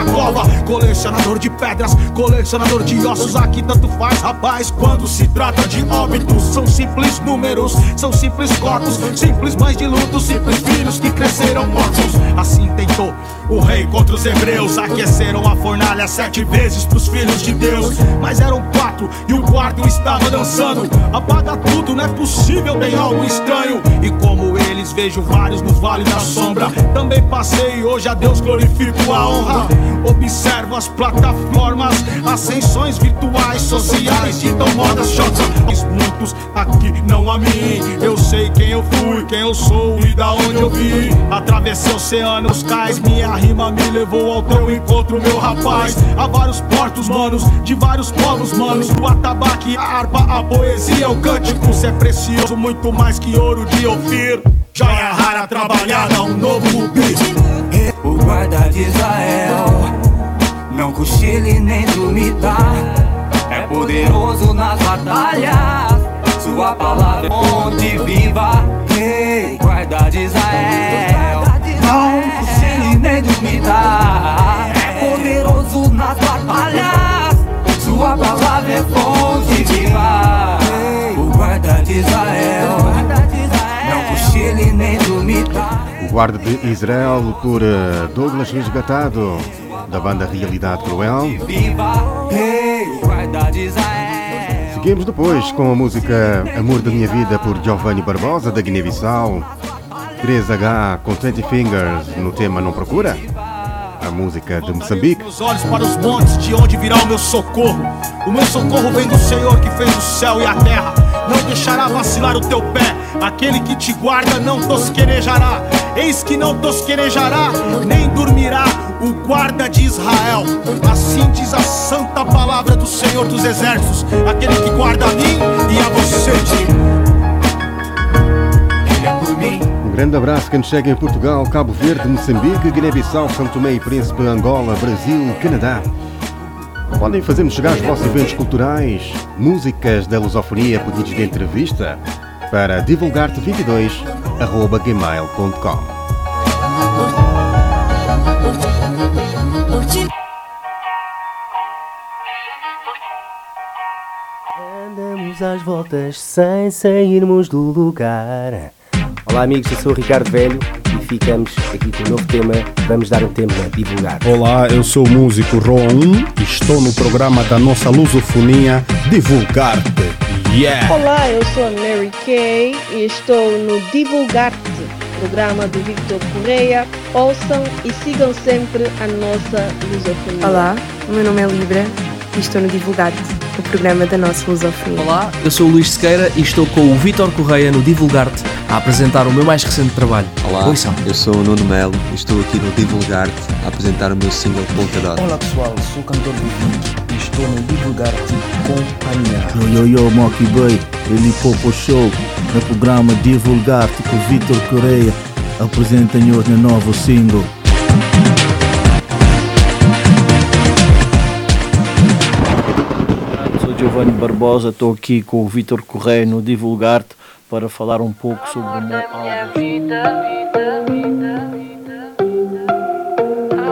própria cova Colecionador de pedras, colecionador de ossos. Aqui tanto faz, rapaz, quando se trata de óbitos. São simples números, são simples corpos Simples mães de luto, simples filhos que cresceram mortos. Assim tentou o rei contra os hebreus Aqueceram a fornalha sete vezes pros filhos de Deus. Mas eram quatro e o quarto estava dançando. Apaga tudo, não é possível, tem algo estranho. E como eles vejo vários no vale da sombra. Também passei e hoje a Deus glorifico a honra Observo as plataformas, ascensões virtuais, sociais Então modas chotas, muitos aqui não a mim. Eu sei quem eu fui, quem eu sou e da onde eu vim. Atravessei oceanos, cais, minha rima me levou ao teu encontro, meu rapaz. Há vários portos, manos, de vários povos, manos. O atabaque, a harpa, a poesia, o cântico Cê é precioso, muito mais que ouro de Ofir Joia rara trabalhada, um novo beat O guarda de Israel não cochile nem dormita. É poderoso nas batalhas. Sua palavra é fonte viva. Ei, guarda de Israel. Não cochile nem dormita. É poderoso nas batalhas. Sua palavra é fonte viva. Ei, o guarda de Israel. O Guarda de Israel por eh, Douglas Resgatado, da banda Realidade Cruel. Seguimos depois com a música Amor da Minha Vida por Giovanni Barbosa, da Guiné-Bissau. 3H com 20 Fingers no tema Não Procura. A música de Moçambique. Os olhos para os montes, de onde virá o meu socorro. O meu socorro vem do Senhor que fez o céu e a terra não deixará vacilar o teu pé. Aquele que te guarda não tosquenejará, eis que não tosquenejará, nem dormirá o guarda de Israel. Assim diz a santa palavra do Senhor dos Exércitos, aquele que guarda a mim e a você de é mim. Um grande abraço que chega em Portugal, Cabo Verde, Moçambique, Guiné-Bissau, São Tomé e Príncipe, Angola, Brasil, Canadá. Podem fazer-nos chegar os vossos eventos culturais, músicas da lusofonia, pedidos de entrevista para divulgarte22.gmail.com Andamos às voltas sem sairmos do lugar. Olá amigos, eu sou o Ricardo Velho ficamos aqui com um novo tema. Vamos dar um tema a divulgar. Olá, eu sou o músico Roan e estou no programa da nossa lusofonia Divulgar-te. Yeah! Olá, eu sou a Mary Kay e estou no Divulgar-te, programa do Victor Correia. Ouçam e sigam sempre a nossa lusofonia. Olá, o meu nome é Libra e estou no Divulgar-te, o programa da nossa lusofonia. Olá, eu sou o Luís Sequeira e estou com o Vítor Correia no Divulgar-te a apresentar o meu mais recente trabalho. Olá, Ouçam. eu sou o Nuno Melo e estou aqui no Divulgar-te a apresentar o meu single Polkadot. Olá pessoal, sou o cantor Vivi e estou no Divulgar-te Companhia. Yo, yo, yo, Monkey Boy, ele Popo Show, no programa Divulgar-te com Vitor Correia, apresenta-nos no novo single. Giovanni Barbosa, estou aqui com o Vitor Correia no Divulgar-te para falar um pouco sobre o meu álbum.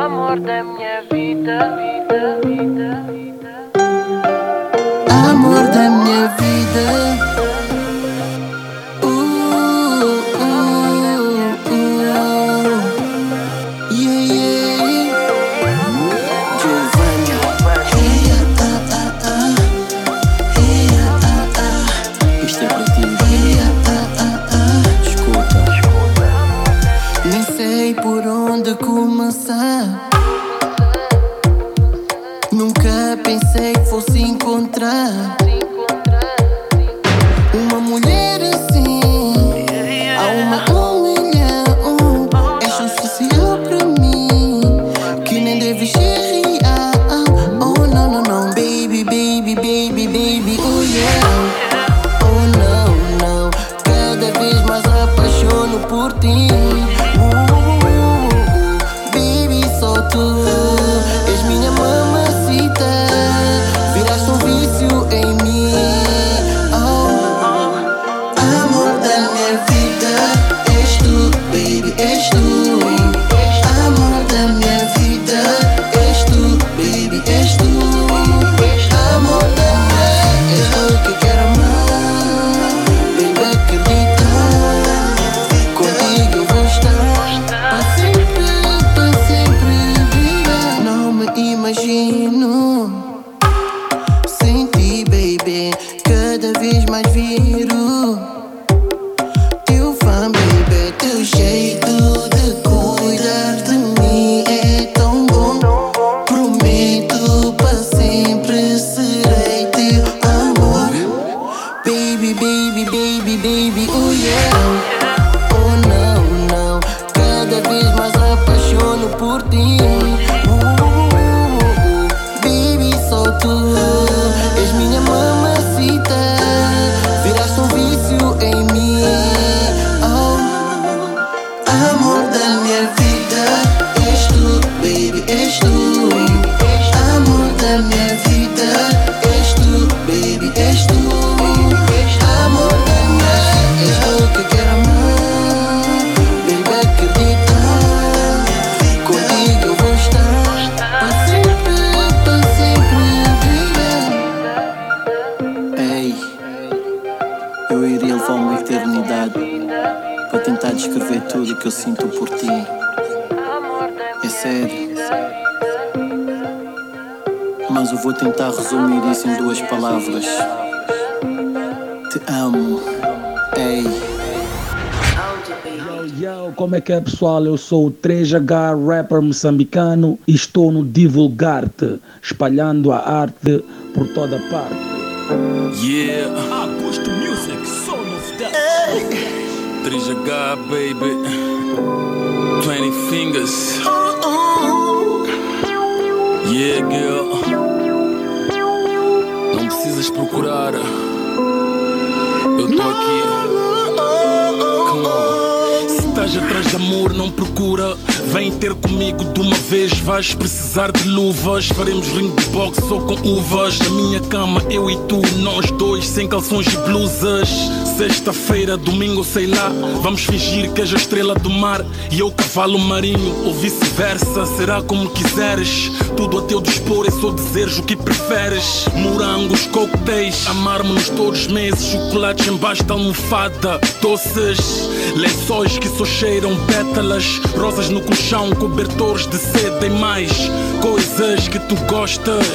Amor da minha vida, vida, vida, vida. Amor da minha vida. Pessoal? Eu sou o 3H rapper moçambicano e estou no Divulgar-te, espalhando a arte por toda parte. Yeah. Augusto Music, Son of Death. 3H, baby. 20 fingers. Yeah, girl. Não precisas procurar. Eu tô aqui. Estás atrás de amor não procura. Vem ter comigo de uma vez, vais precisar de luvas. Faremos ring de boxe ou com uvas. Na minha cama, eu e tu, nós dois, sem calções e blusas. Sexta-feira, domingo, sei lá. Vamos fingir que és a estrela do mar e eu cavalo marinho, ou vice-versa. Será como quiseres, tudo a teu dispor, é só dizeres o que preferes. Morangos, coquetéis, amar-me-nos todos os meses. Chocolates embaixo da almofada, doces. Lençóis que só cheiram pétalas, rosas no colchão, cobertores de seda e mais coisas que tu gostas.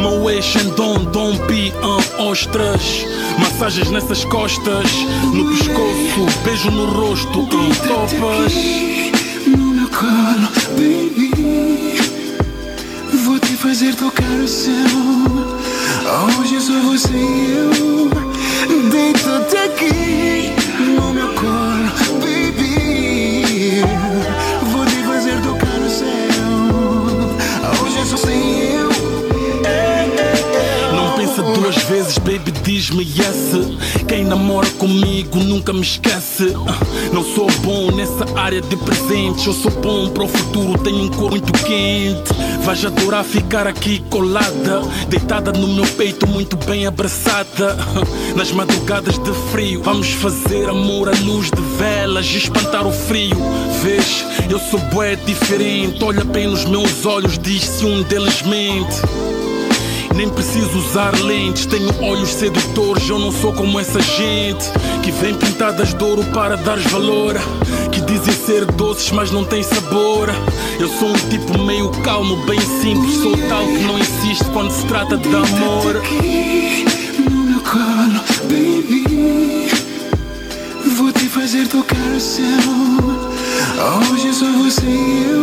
Moe, Shandon, Dom Pi, ah, ostras. Massagens nessas costas, no pescoço, beijo no rosto, ah, topas. no meu colo, baby. Vou te fazer tocar o céu. Hoje só você e eu. Deita-te aqui no meu colo, pensa duas vezes, baby, diz-me yes. Quem namora comigo nunca me esquece. Não sou bom nessa área de presentes. Eu sou bom para o futuro, tenho um corpo muito quente. Vais adorar ficar aqui colada, deitada no meu peito, muito bem abraçada. Nas madrugadas de frio, vamos fazer amor à luz de velas e espantar o frio. Vês, eu sou bué diferente. Olha bem nos meus olhos, diz se um deles mente. Nem preciso usar lentes, tenho olhos sedutores. Eu não sou como essa gente que vem pintadas de ouro para dar valor. Que dizem ser doces, mas não tem sabor. Eu sou um tipo meio calmo, bem simples. Sou tal que não insiste quando se trata de amor. aqui no meu colo, baby. Vou te fazer tocar o céu. Hoje só você e eu.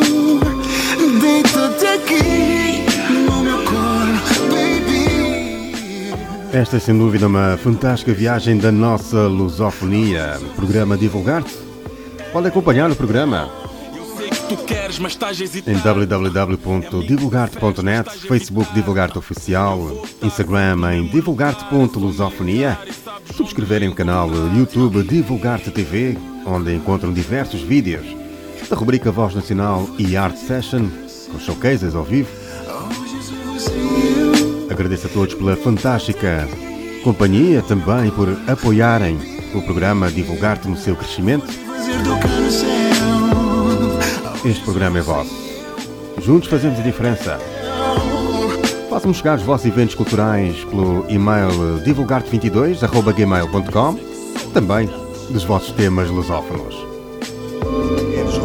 Esta é sem dúvida uma fantástica viagem da nossa lusofonia. Programa Divulgar-te. Pode acompanhar o programa em www.divulgarte.net, Facebook Divulgarte Oficial, Instagram em divulgarte.lusofonia, subscreverem o canal YouTube Divulgarte TV, onde encontram diversos vídeos da rubrica Voz Nacional e Art Session, com showcases ao vivo. Agradeço a todos pela fantástica companhia, também por apoiarem o programa Divulgar-te no seu crescimento. Este programa é vosso. Juntos fazemos a diferença. Façam-me chegar os vossos eventos culturais pelo e-mail divulgarte22.gmail.com Também dos vossos temas lusófonos.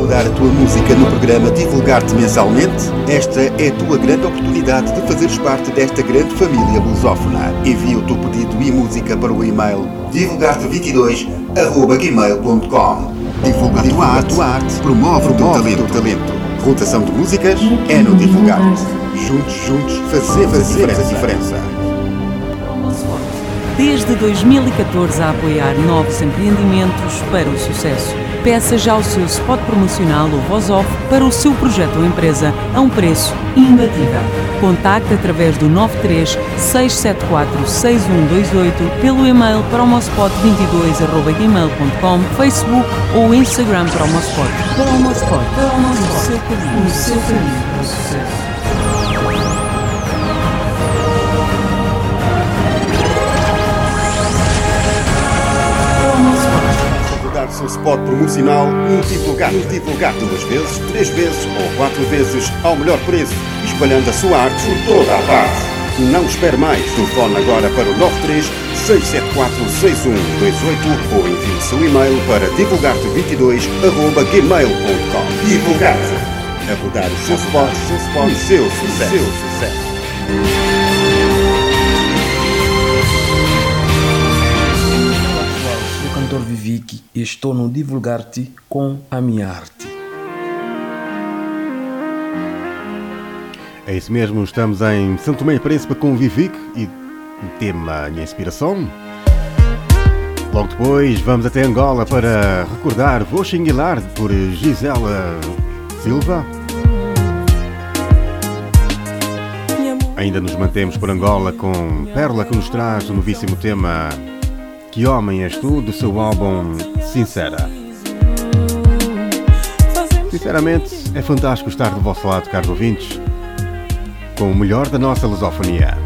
Rodar a tua música no programa Divulgar-te mensalmente? Esta é a tua grande oportunidade de fazeres parte desta grande família lusófona. Envia o teu pedido e música para o e-mail divulgarte22.gmail.com Divulga a tua arte, tua arte promove o teu talento, talento. Rotação de músicas é no Divulgar-te. Juntos, juntos, fazemos, a diferença. diferença. Desde 2014 a apoiar novos empreendimentos para o sucesso. Peça já o seu spot promocional ou voz off para o seu projeto ou empresa a um preço imbatível. Contacte através do 93 674 6128 pelo e-mail promospot22.gmail.com, Facebook ou Instagram Promospot. Promospot, o seu caminho, o seu caminho para o sucesso. Seu spot promocional no Divulgar, no Divulgar duas vezes, três vezes ou quatro vezes ao melhor preço, espalhando a sua arte por toda a parte. Não espere mais, telefone agora para o 93 674 6128 ou envie o seu e-mail para divulgarte22.gmail.com Divulgar-te, a rodar o seu spot, o seu spot, o seu sucesso. Seu sucesso. Viviki e estou no Divulgar-te com a minha arte. É isso mesmo, estamos em Santo Tomé e Príncipe com o Vivic e o tema Minha Inspiração. Logo depois vamos até Angola para recordar Vou Xinguilar por Gisela Silva. Ainda nos mantemos por Angola com Pérola que nos traz o novíssimo tema que Homem És Tu, do seu álbum Sincera. Sinceramente, é fantástico estar do vosso lado, caros ouvintes, com o melhor da nossa lusofonia.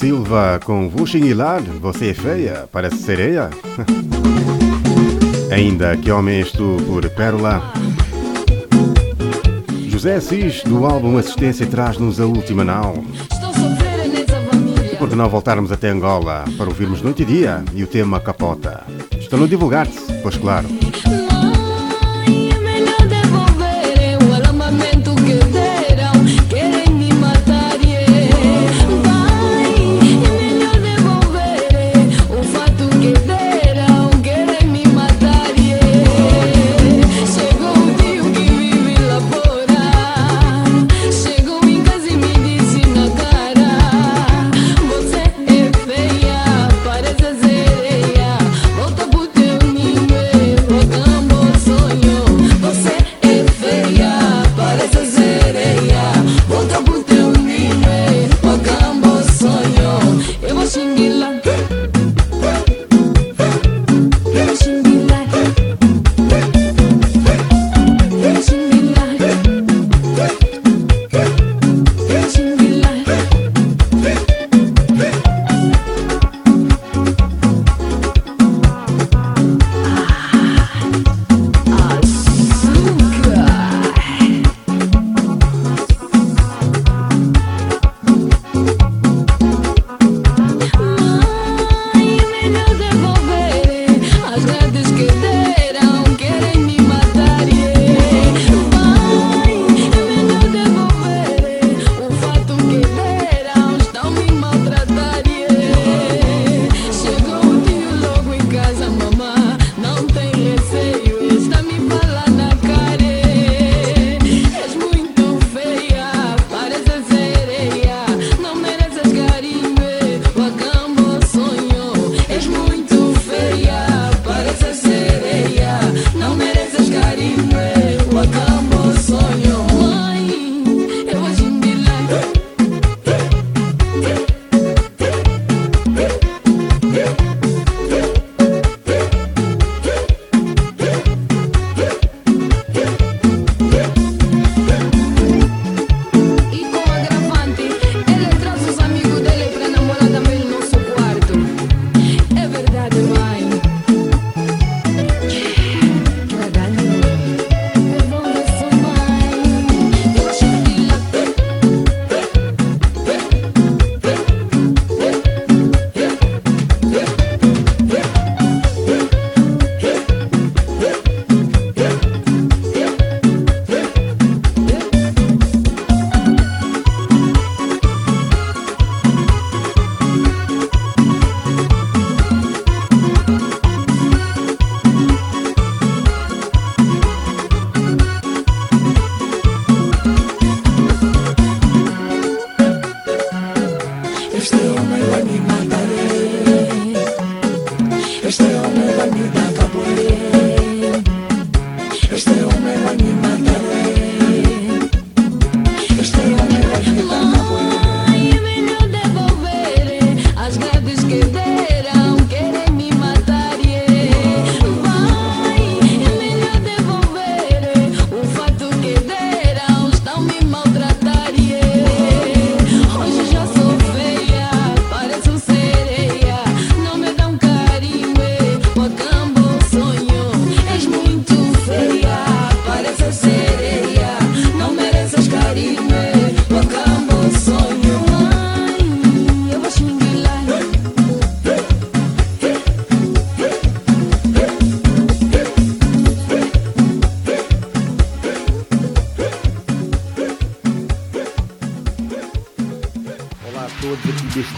Silva com Vuxin Hilar, Você é Feia, Parece Sereia. [laughs] Ainda Que Homem estou por Pérola. José Assis, do álbum Assistência, traz-nos a última nau. Porque não voltarmos até Angola para ouvirmos noite e dia e o tema capota? Estão no divulgar-se, pois claro.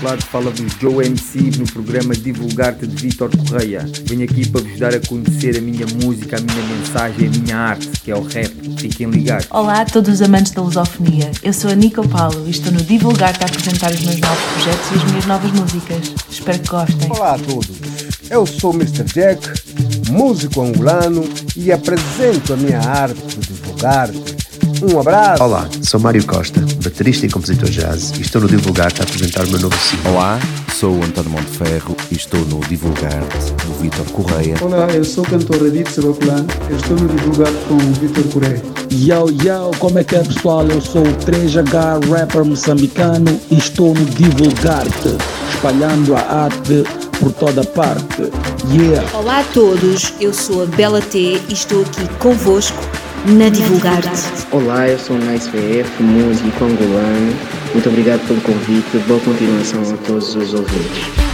Fala-vos Joe MC no programa Divulgar-te de Vitor Correia. Venho aqui para vos dar a conhecer a minha música, a minha mensagem, a minha arte, que é o rap. Fiquem ligados. Olá a todos os amantes da lusofonia. Eu sou a Nico Paulo e estou no Divulgar-te a apresentar os meus novos projetos e as minhas novas músicas. Espero que gostem. Olá a todos. Eu sou o Mr. Jack, músico angolano e apresento a minha arte de divulgar-te. Um abraço. Olá, sou Mário Costa, baterista e compositor jazz e estou no Divulgar-te a apresentar o meu novo single. Olá, sou o António Monteferro e estou no Divulgar-te do Vitor Correia. Olá, eu sou o cantor Edith Sebaculano, eu estou no Divulgar com o Vitor Correia. Yo, yo, como é que é pessoal? Eu sou o 3H, rapper moçambicano e estou no Divulgar-te, espalhando a arte por toda parte. Yeah! Olá a todos, eu sou a Bela T e estou aqui convosco na Divulgar-te. Olá, eu sou o Nice VF, músico angolano. Muito obrigado pelo convite. Boa continuação a todos os ouvintes.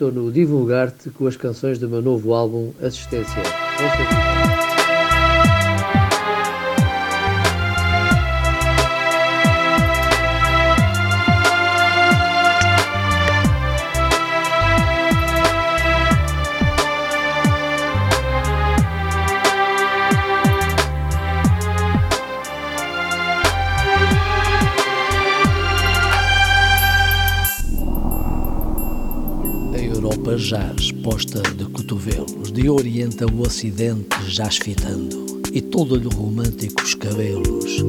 Estou no Divulgar-te com as canções do meu novo álbum Assistência. Posta de cotovelos, de oriente ao ocidente já esfitando, e todo-lhe românticos cabelos,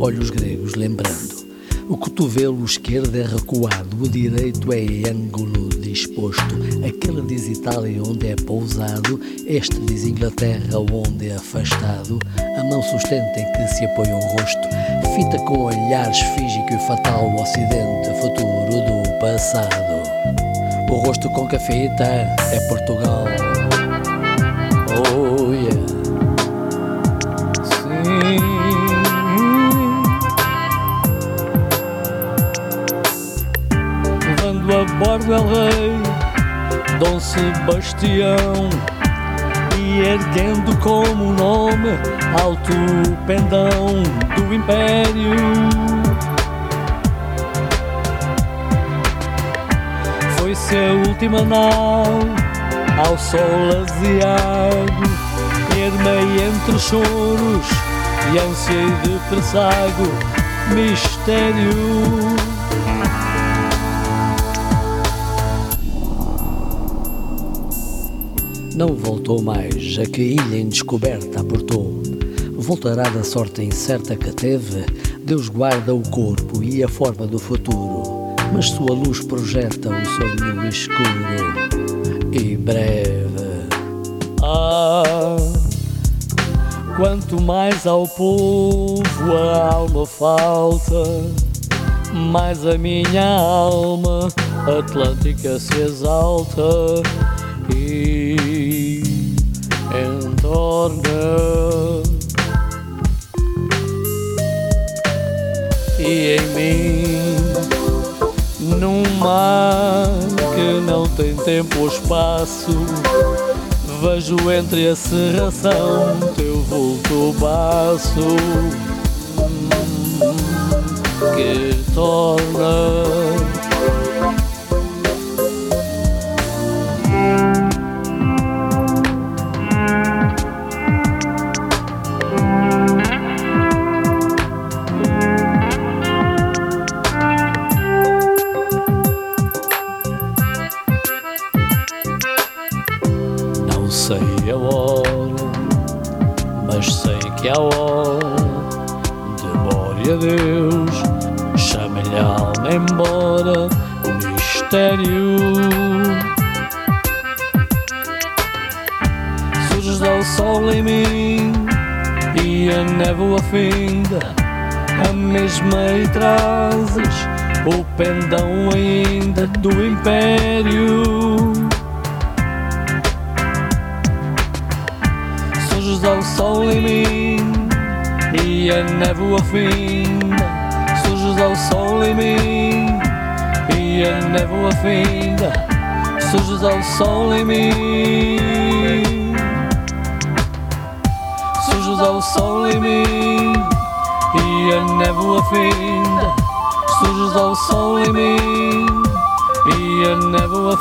olhos gregos lembrando. O cotovelo esquerdo é recuado, o direito é ângulo disposto. Aquele diz Itália onde é pousado, este diz Inglaterra onde é afastado. A mão sustenta em que se apoia o rosto, fita com olhar físico e fatal o ocidente, futuro do passado. O rosto com que fita é Portugal. Oh yeah. Sim. Levando a bordo El Rei, Dom Sebastião, e erguendo como nome alto pendão do Império. Foi-se a última nau ao sol aziago, ermei entre choros e ânsia e de pressago, mistério. Não voltou mais, a que ilha indescoberta aportou. Voltará da sorte incerta que teve, Deus guarda o corpo e a forma do futuro, mas sua luz projeta o sonho escuro e breve. Ah, quanto mais ao povo a alma falta, mais a minha alma atlântica se exalta e entorna. E em mim, mar que não tem tempo ou espaço, vejo entre a serração teu vulto baço hum, que torna. Império. Surges ao sol em mim e a névoa finda. Surges ao sol em mim e a névoa finda. Surges ao sol em mim.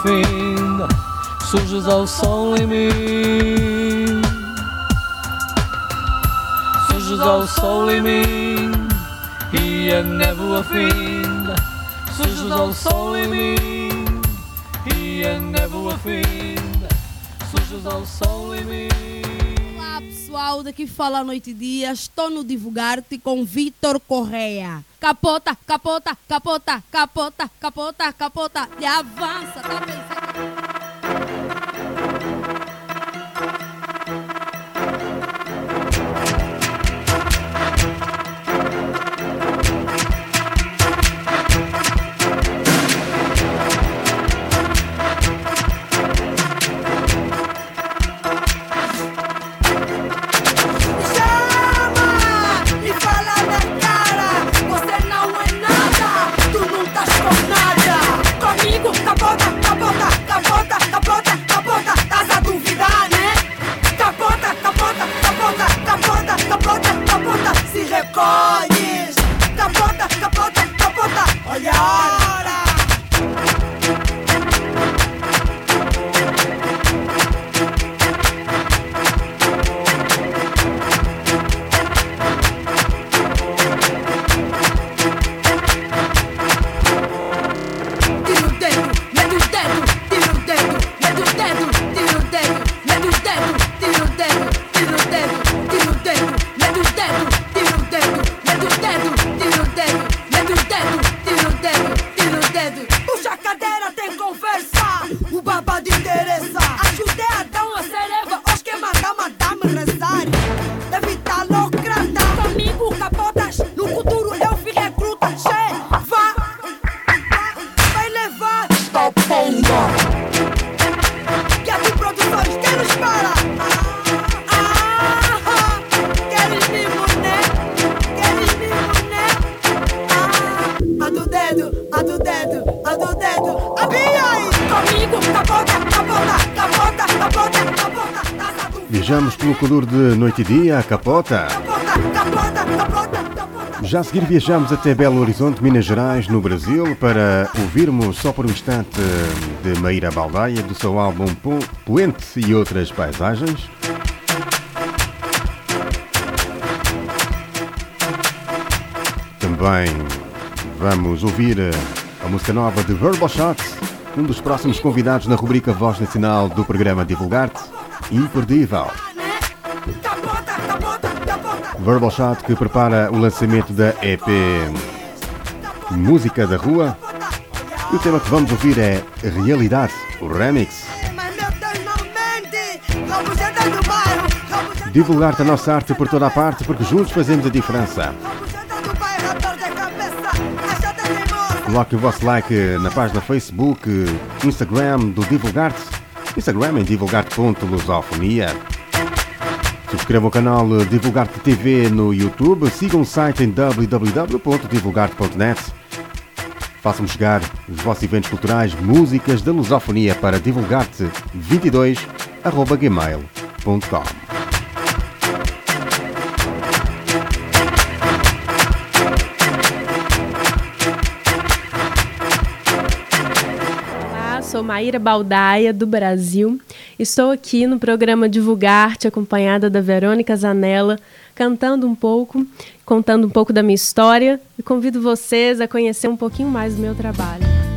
Finda. Surges ao sol em mim. Surges ao sol em mim e a névoa finda. Surges ao sol em mim e a névoa finda. Surges ao sol em mim. Olá pessoal, daqui fala Noite e Dia. Estou no Divulgar-te com Vitor Correia. Capota, capota, capota, capota, capota, capota. E avança, tá pensando? Viajamos pelo calor de noite e dia, a capota. Já a seguir viajamos até Belo Horizonte, Minas Gerais, no Brasil, para ouvirmos só por um instante de Maíra Baldaia, do seu álbum Poente e Outras Paisagens. Também vamos ouvir a música nova de Verbal Shots, um dos próximos convidados na rubrica Voz Nacional do programa Divulgar-te, Imperdível. Verbal Shot que prepara o lançamento da EP Música da Rua. E o tema que vamos ouvir é Realidade, o remix. Divulgar-te a nossa arte por toda a parte, porque juntos fazemos a diferença. Coloque o vosso like na página Facebook, Instagram do Divulgar-te. Instagram em divulgar-te.lusofonia. Subscrevam o canal Divulgar-te TV no YouTube. Sigam o site em www.divulgarte.net. Façam chegar os vossos eventos culturais, músicas da lusofonia para divulgarte22.gmail.com sou Maíra Baldaia, do Brasil. Estou aqui no programa Divulgar-te, acompanhada da Verônica Zanella, cantando um pouco, contando um pouco da minha história e convido vocês a conhecer um pouquinho mais do meu trabalho.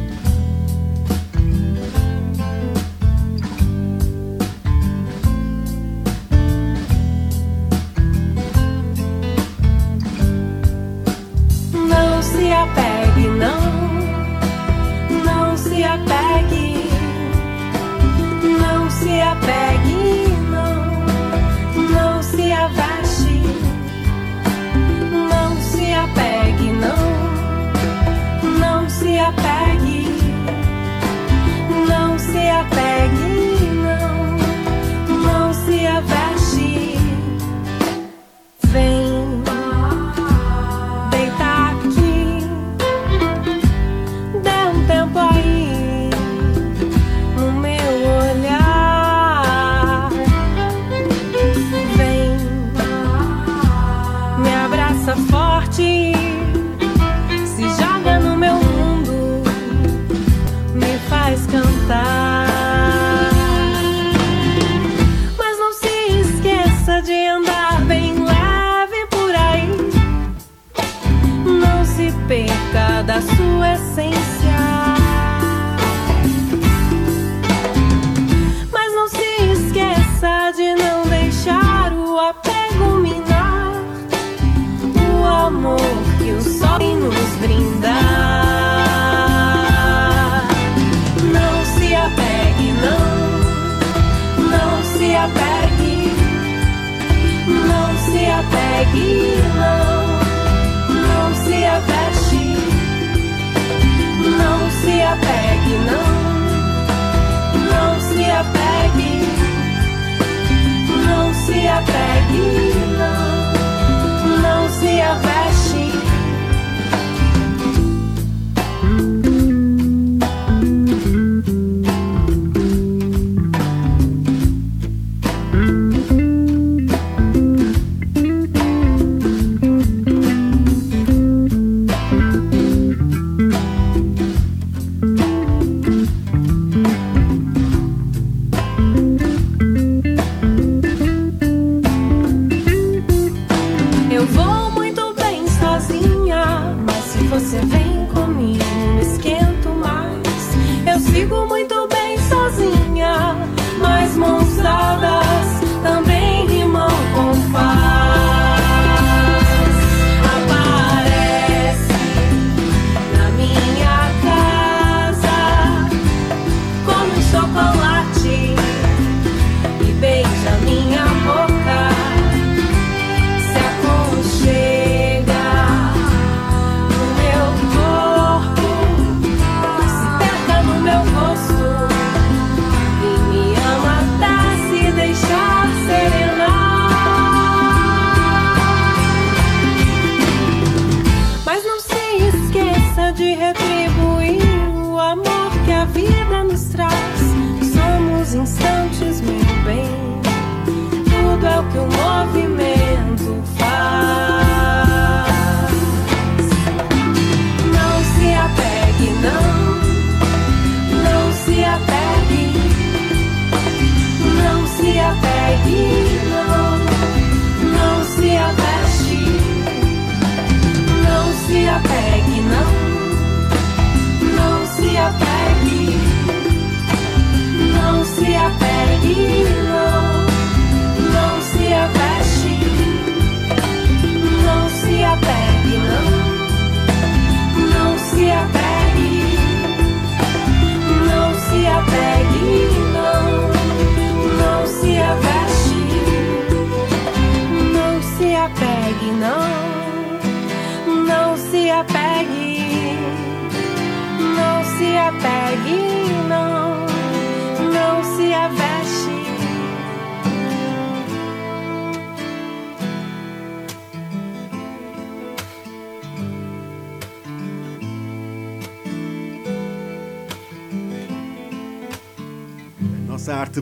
Apegue, não, não se aveste, não se apegue, não, não se apegue, não se apegue, não, não se aveste, vem. não. Não se apegue. Não se apegue, não. Não se apegue.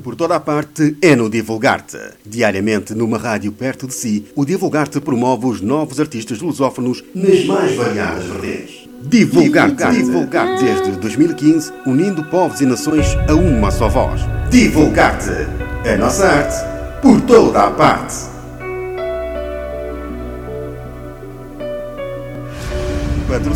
Por toda a parte é no Divulgar-te. Diariamente, numa rádio perto de si, o Divulgar-te promove os novos artistas lusófonos nas mais variadas vertentes. Divulgar-te, Divulgar-te, desde 2015, unindo povos e nações a uma só voz. Divulgar-te, a nossa arte por toda a parte.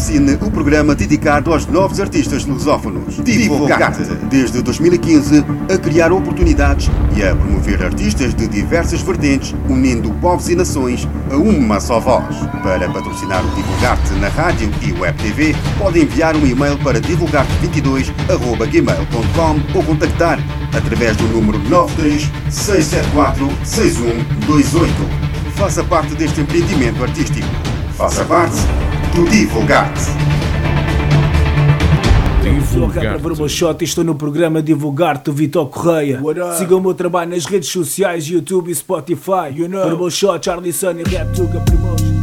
Patrocine o programa dedicado aos novos artistas lusófonos. Divulgar-te, desde 2015, a criar oportunidades e a promover artistas de diversas vertentes, unindo povos e nações a uma só voz. Para patrocinar o Divulgar-te na rádio e web TV, pode enviar um e-mail para divulgarte22.gmail.com ou contactar através do número 93 674 6128. Faça parte deste empreendimento artístico. Faça parte do Divulgar-te. Sou a para ver o meu shot e estou no programa Divulgar-te do Vitor Correia. Sigam o meu trabalho nas redes sociais, YouTube e Spotify. You know. Shot, Charlie Sun e Rap Tuga Promotion.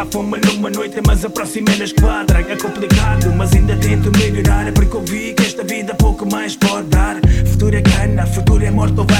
A fome numa noite, mas aproximei na esquadra. É complicado, mas ainda tento melhorar. Porque eu vi que esta vida pouco mais pode dar. Futuro é cana, futuro é morte ou vai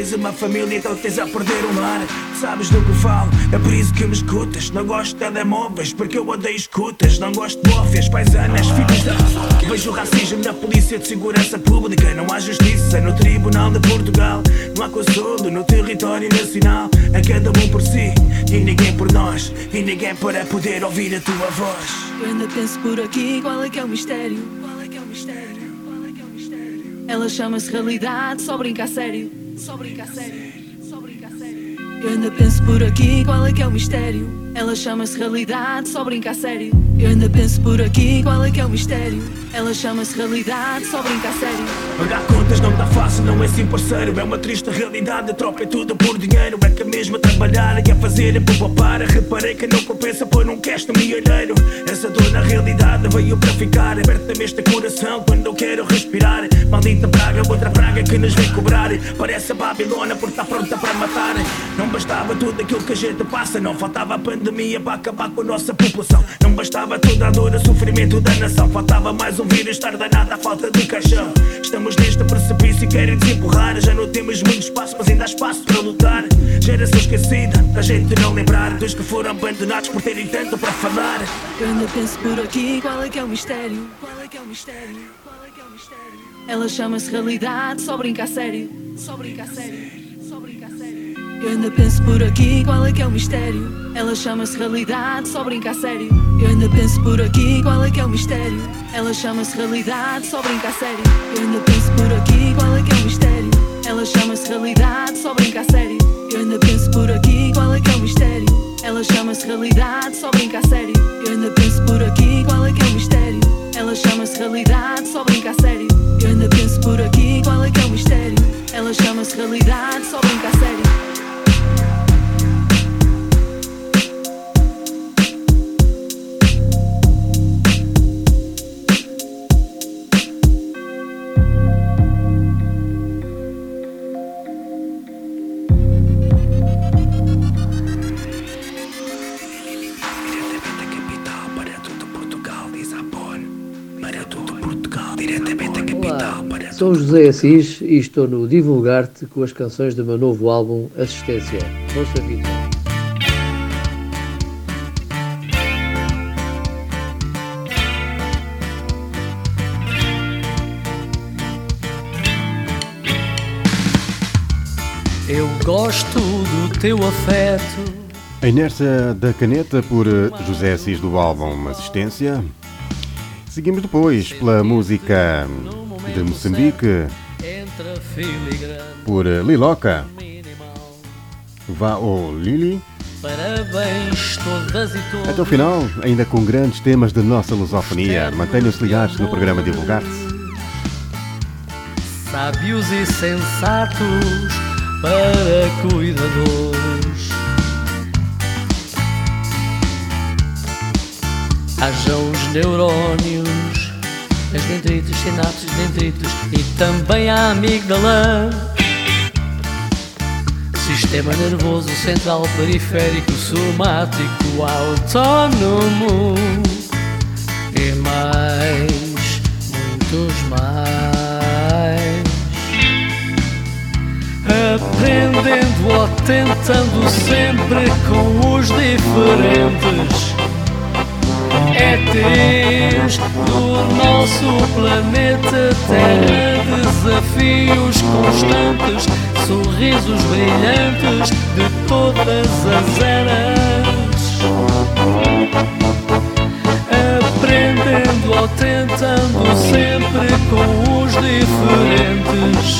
tens uma família, então tens a perder o mar. Sabes do que falo, é por isso que me escutas. Não gosto de telemóveis, porque eu odeio escutas. Não gosto de bófias, paisanas, filhos da. Vejo racismo na polícia de segurança pública. Não há justiça no Tribunal de Portugal. Não há consolo no território nacional. É cada um por si e ninguém por nós. E ninguém para poder ouvir a tua voz. Eu ainda penso por aqui, qual é que é o mistério? Qual é que é o mistério? Qual é que é o mistério? Ela chama-se realidade, só brinca a sério. Só brinca sério. Só brinca sério. Eu ainda penso por aqui, qual é que é o mistério? Ela chama-se realidade, só brinca a sério. Eu ainda penso por aqui, qual é que é o mistério? Ela chama-se realidade, só brinca a sério. Pagar contas não tá fácil, não é sim parceiro. É uma triste realidade, a é tudo por dinheiro. É que mesmo a trabalhar e a fazer é por poupar. Reparei que não compensa pôr num cast milheiro. Essa dor na realidade veio para ficar. Aberta-me este coração quando eu quero respirar. Maldita praga, outra praga que nos vem cobrar. Parece a Babilônia por estar pronta para matar. Não bastava tudo aquilo que a gente passa, não faltava a para acabar com a nossa população. Não bastava toda a dor, o sofrimento da nação. Faltava mais um vírus, estar danada a falta de caixão. Estamos neste precipício e querem desempurrar. Já não temos muito espaço, mas ainda há espaço para lutar. Geração esquecida, da gente não lembrar dos que foram abandonados por terem tanto para falar. Eu penso por aqui, qual é que é o mistério? Qual é que é o mistério? Qual é que é o mistério? Ela chama-se realidade, só brinca a sério. Só brinca a sério. Eu ainda penso por aqui, qual é que é o mistério? Ela chama-se realidade, só brinca a sério. Eu ainda penso por aqui, qual é que é o mistério? Ela chama-se realidade, só brinca a sério. Eu ainda penso por aqui, qual é que é o mistério? Ela chama-se realidade, só brinca a sério. Eu ainda penso por aqui, qual é que é o mistério? Ela chama-se realidade, só brinca a sério. Eu ainda penso por aqui, qual é que é o mistério? Ela chama-se realidade, só brinca a sério. Eu ainda penso por aqui, qual é que é o mistério? Ela chama-se realidade, só brinca a sério. Sou José Assis e estou no Divulgar-te com as canções do meu novo álbum Assistência. Força Vitor. Eu gosto do teu afeto. A inércia da caneta por José Assis do álbum Assistência. Seguimos depois pela música de Moçambique por Liloca. Vá o Lili. Parabéns todas e todos. Até o final, ainda com grandes temas da nossa lusofonia. Mantenham-se ligados no programa Divulgar-se. Sábios e sensatos para cuidadores. Haja os neurónios, as dendritos, sinapses, dendritos e também a amígdala. Sistema nervoso central, periférico, somático, autónomo e mais, muitos mais. Aprendendo ou tentando sempre com os diferentes ETs do nosso planeta Terra, desafios constantes, sorrisos brilhantes de todas as eras. Aprendendo ou tentando sempre com os diferentes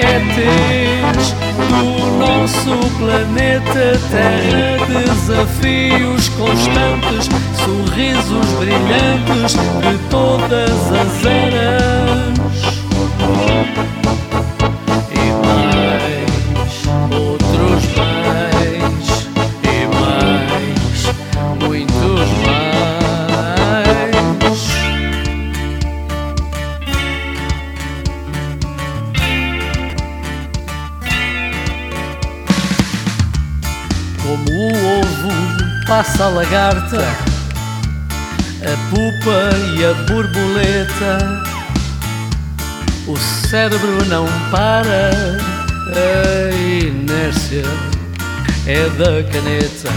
ETs do nosso planeta Terra, desafios constantes, sorrisos brilhantes de todas as eras. Passa a lagarta, a pupa e a borboleta. O cérebro não para, a inércia é da caneta.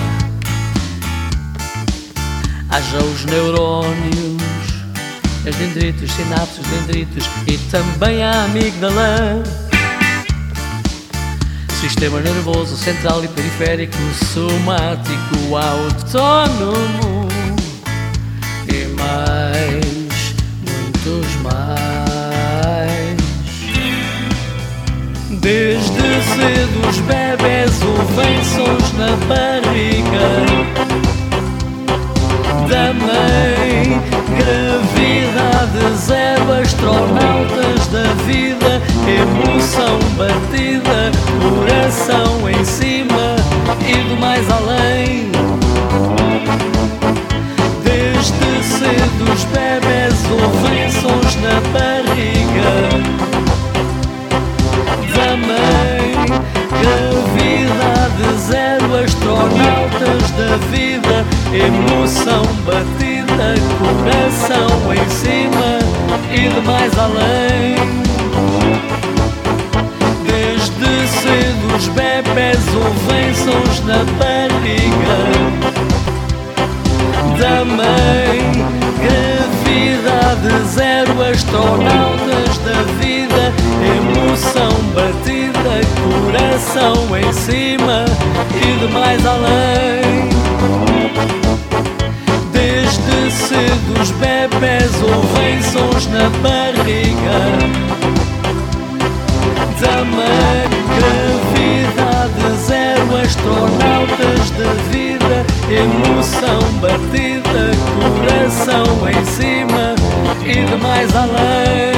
Haja os neurônios, as dendritos, sinapses, dendritos e também a amígdala. Sistema nervoso central e periférico, somático, autónomo e mais, muitos mais. Desde cedo os bebés ouvem sons na barriga da mãe. Gravidade zero, astronautas da vida, emoção batida, coração em cima e do mais além. Desde cedo os bebés ouvem sons na barriga da mãe. Gravidade zero, astronautas da vida, emoção batida, coração em cima e de mais além. Cedo os bebés ouvem sons na barriga da mãe. Gravidade zero, astronautas da vida, emoção batida, coração em cima e de mais além. Emoção batida, coração em cima e de mais além.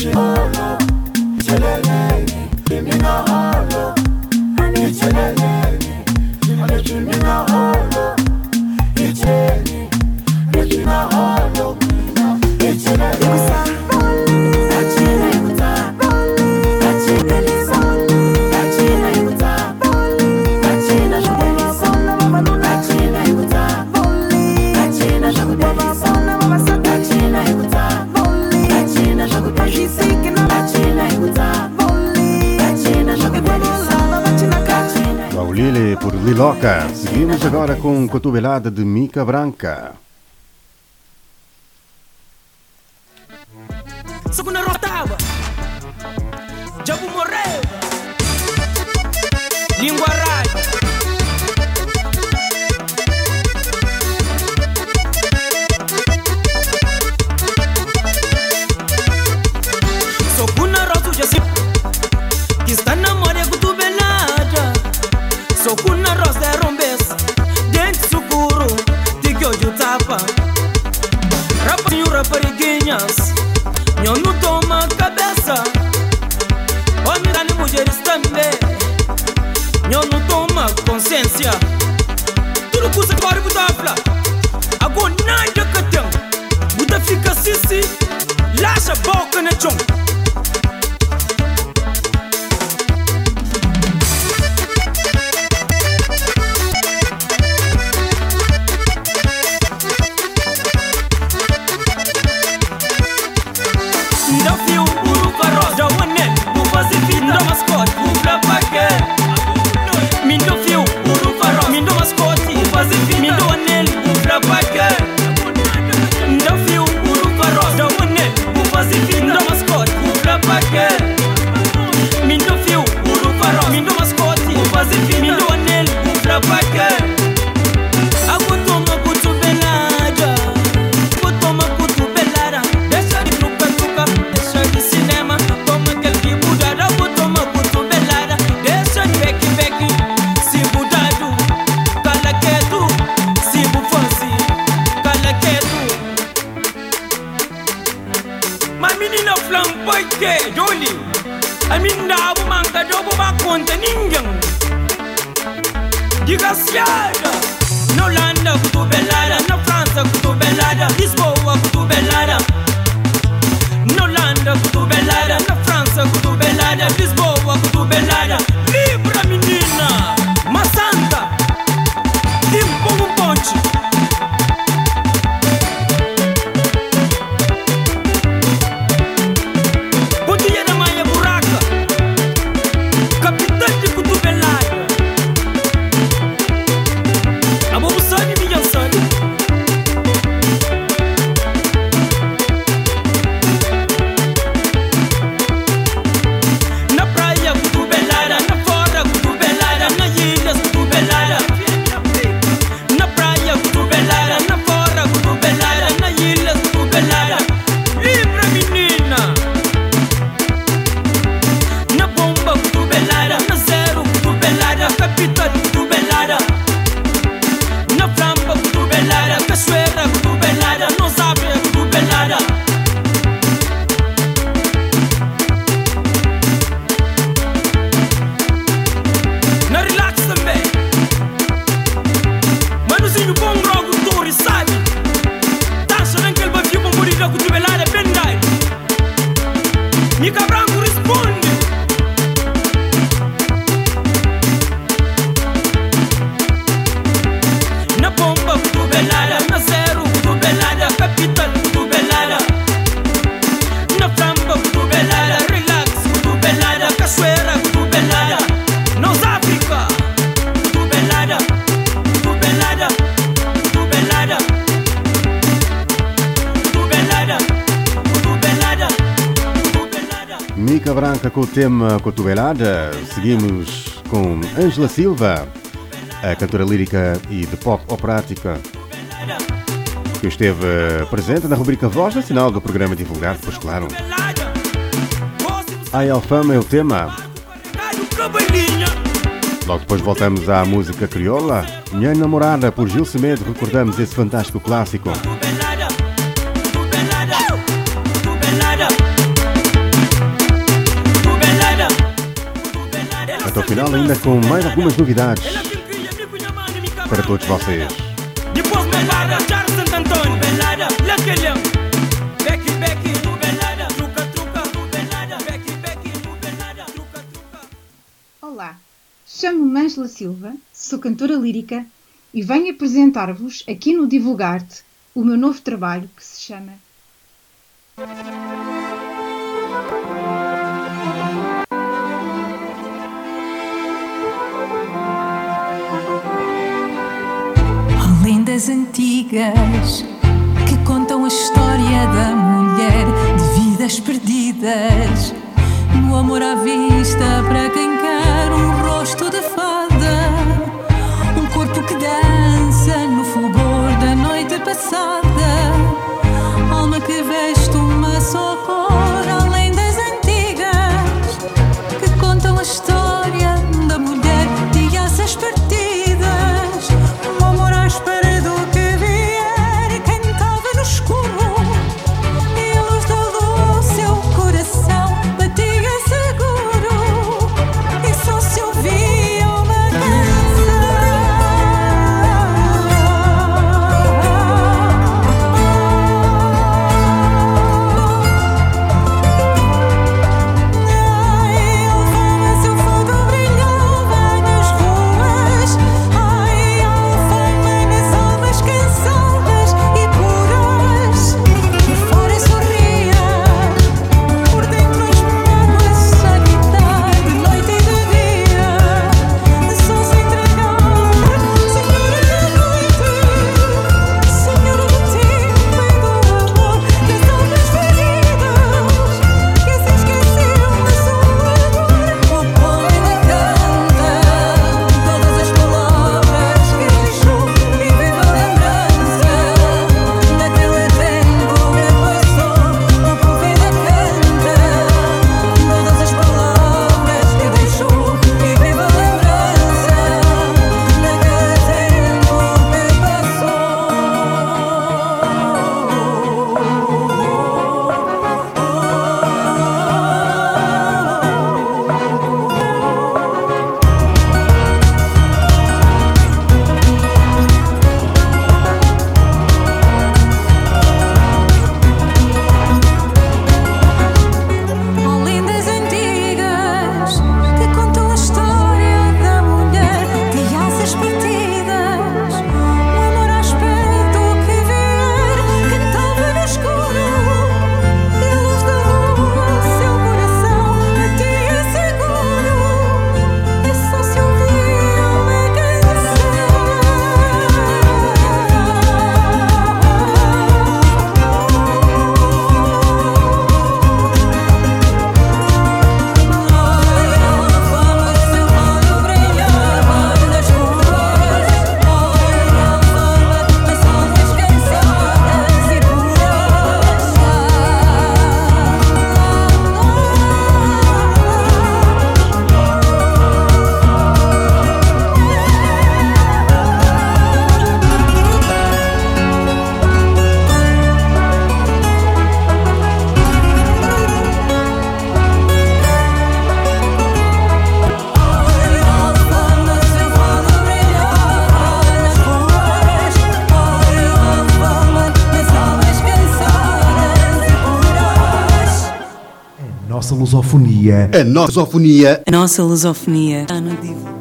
Oh. agora com é Cotovelada de Mica Branca. tema Cotovelada, seguimos com Angela Silva, a cantora lírica e de pop operática, que esteve presente na rubrica Voz Nacional do programa divulgado, pois claro. A Alfama é o tema. Logo depois voltamos à música crioula, Minha Namorada, por Gil Semedo, recordamos esse fantástico clássico. até o final, ainda com mais algumas novidades para todos vocês. Olá, chamo-me Angela Silva, sou cantora lírica e venho apresentar-vos aqui no Divulgarte o meu novo trabalho que se chama. antigas que contam a história da mulher de vidas perdidas. No amor à vista, para quem quer um rosto de fada lusofonia. A nossa lusofonia. A nossa lusofonia. Está no divã.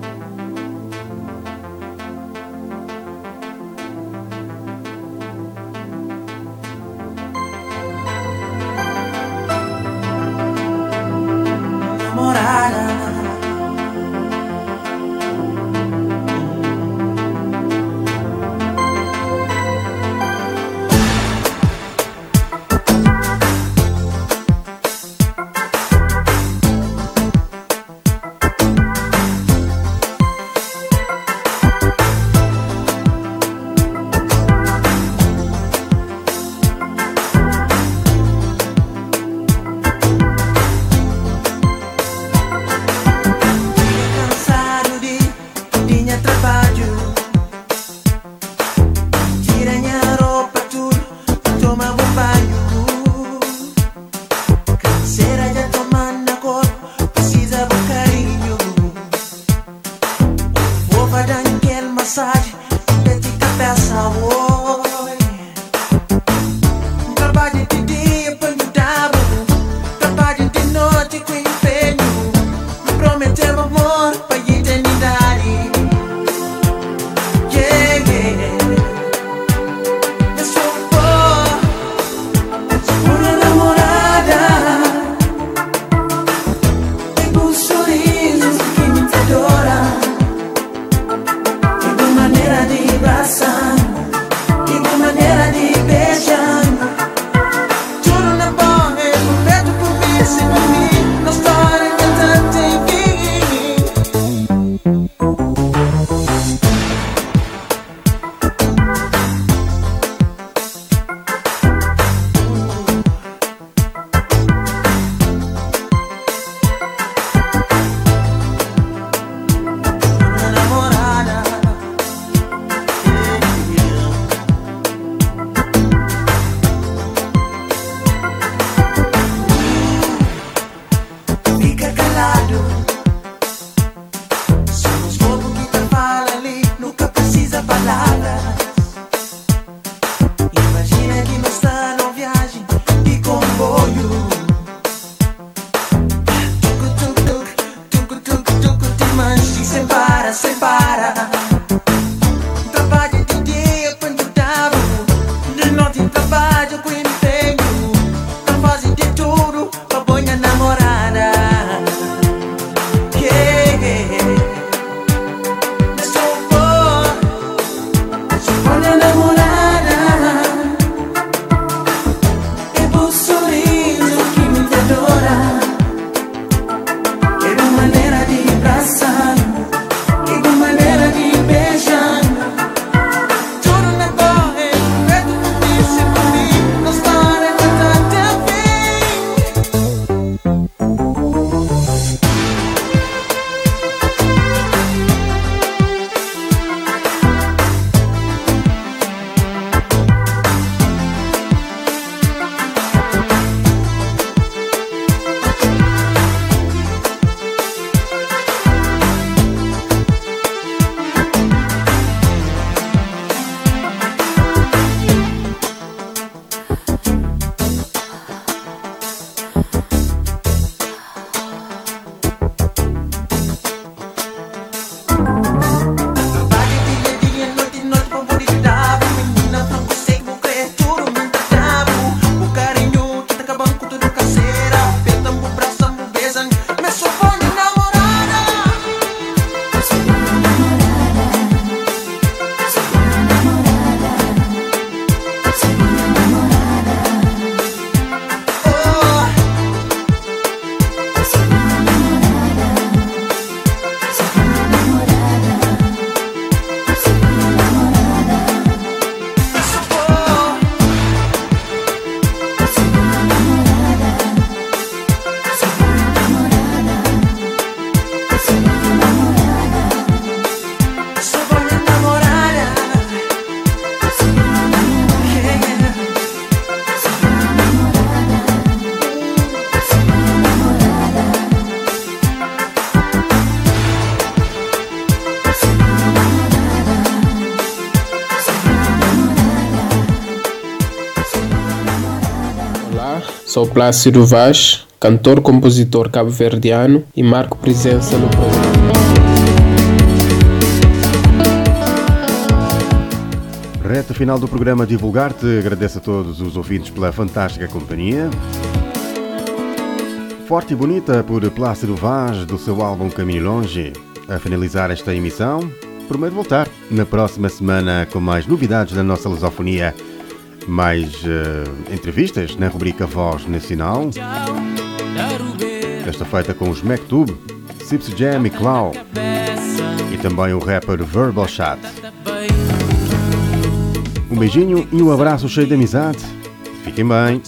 Sou Plácido Vaz, cantor-compositor cabo-verdiano e marco presença no programa. Reta final do programa Divulgar-te. Agradeço a todos os ouvintes pela fantástica companhia. Forte e bonita por Plácido Vaz, do seu álbum Caminho Longe. A finalizar esta emissão, prometo voltar na próxima semana com mais novidades da nossa lusofonia, mais eh, entrevistas na rubrica Voz Nacional. Esta feita com os Mectub, Sips Jam e Clau. E também o rapper Verbal Chat. Um beijinho e um abraço cheio de amizade. Fiquem bem.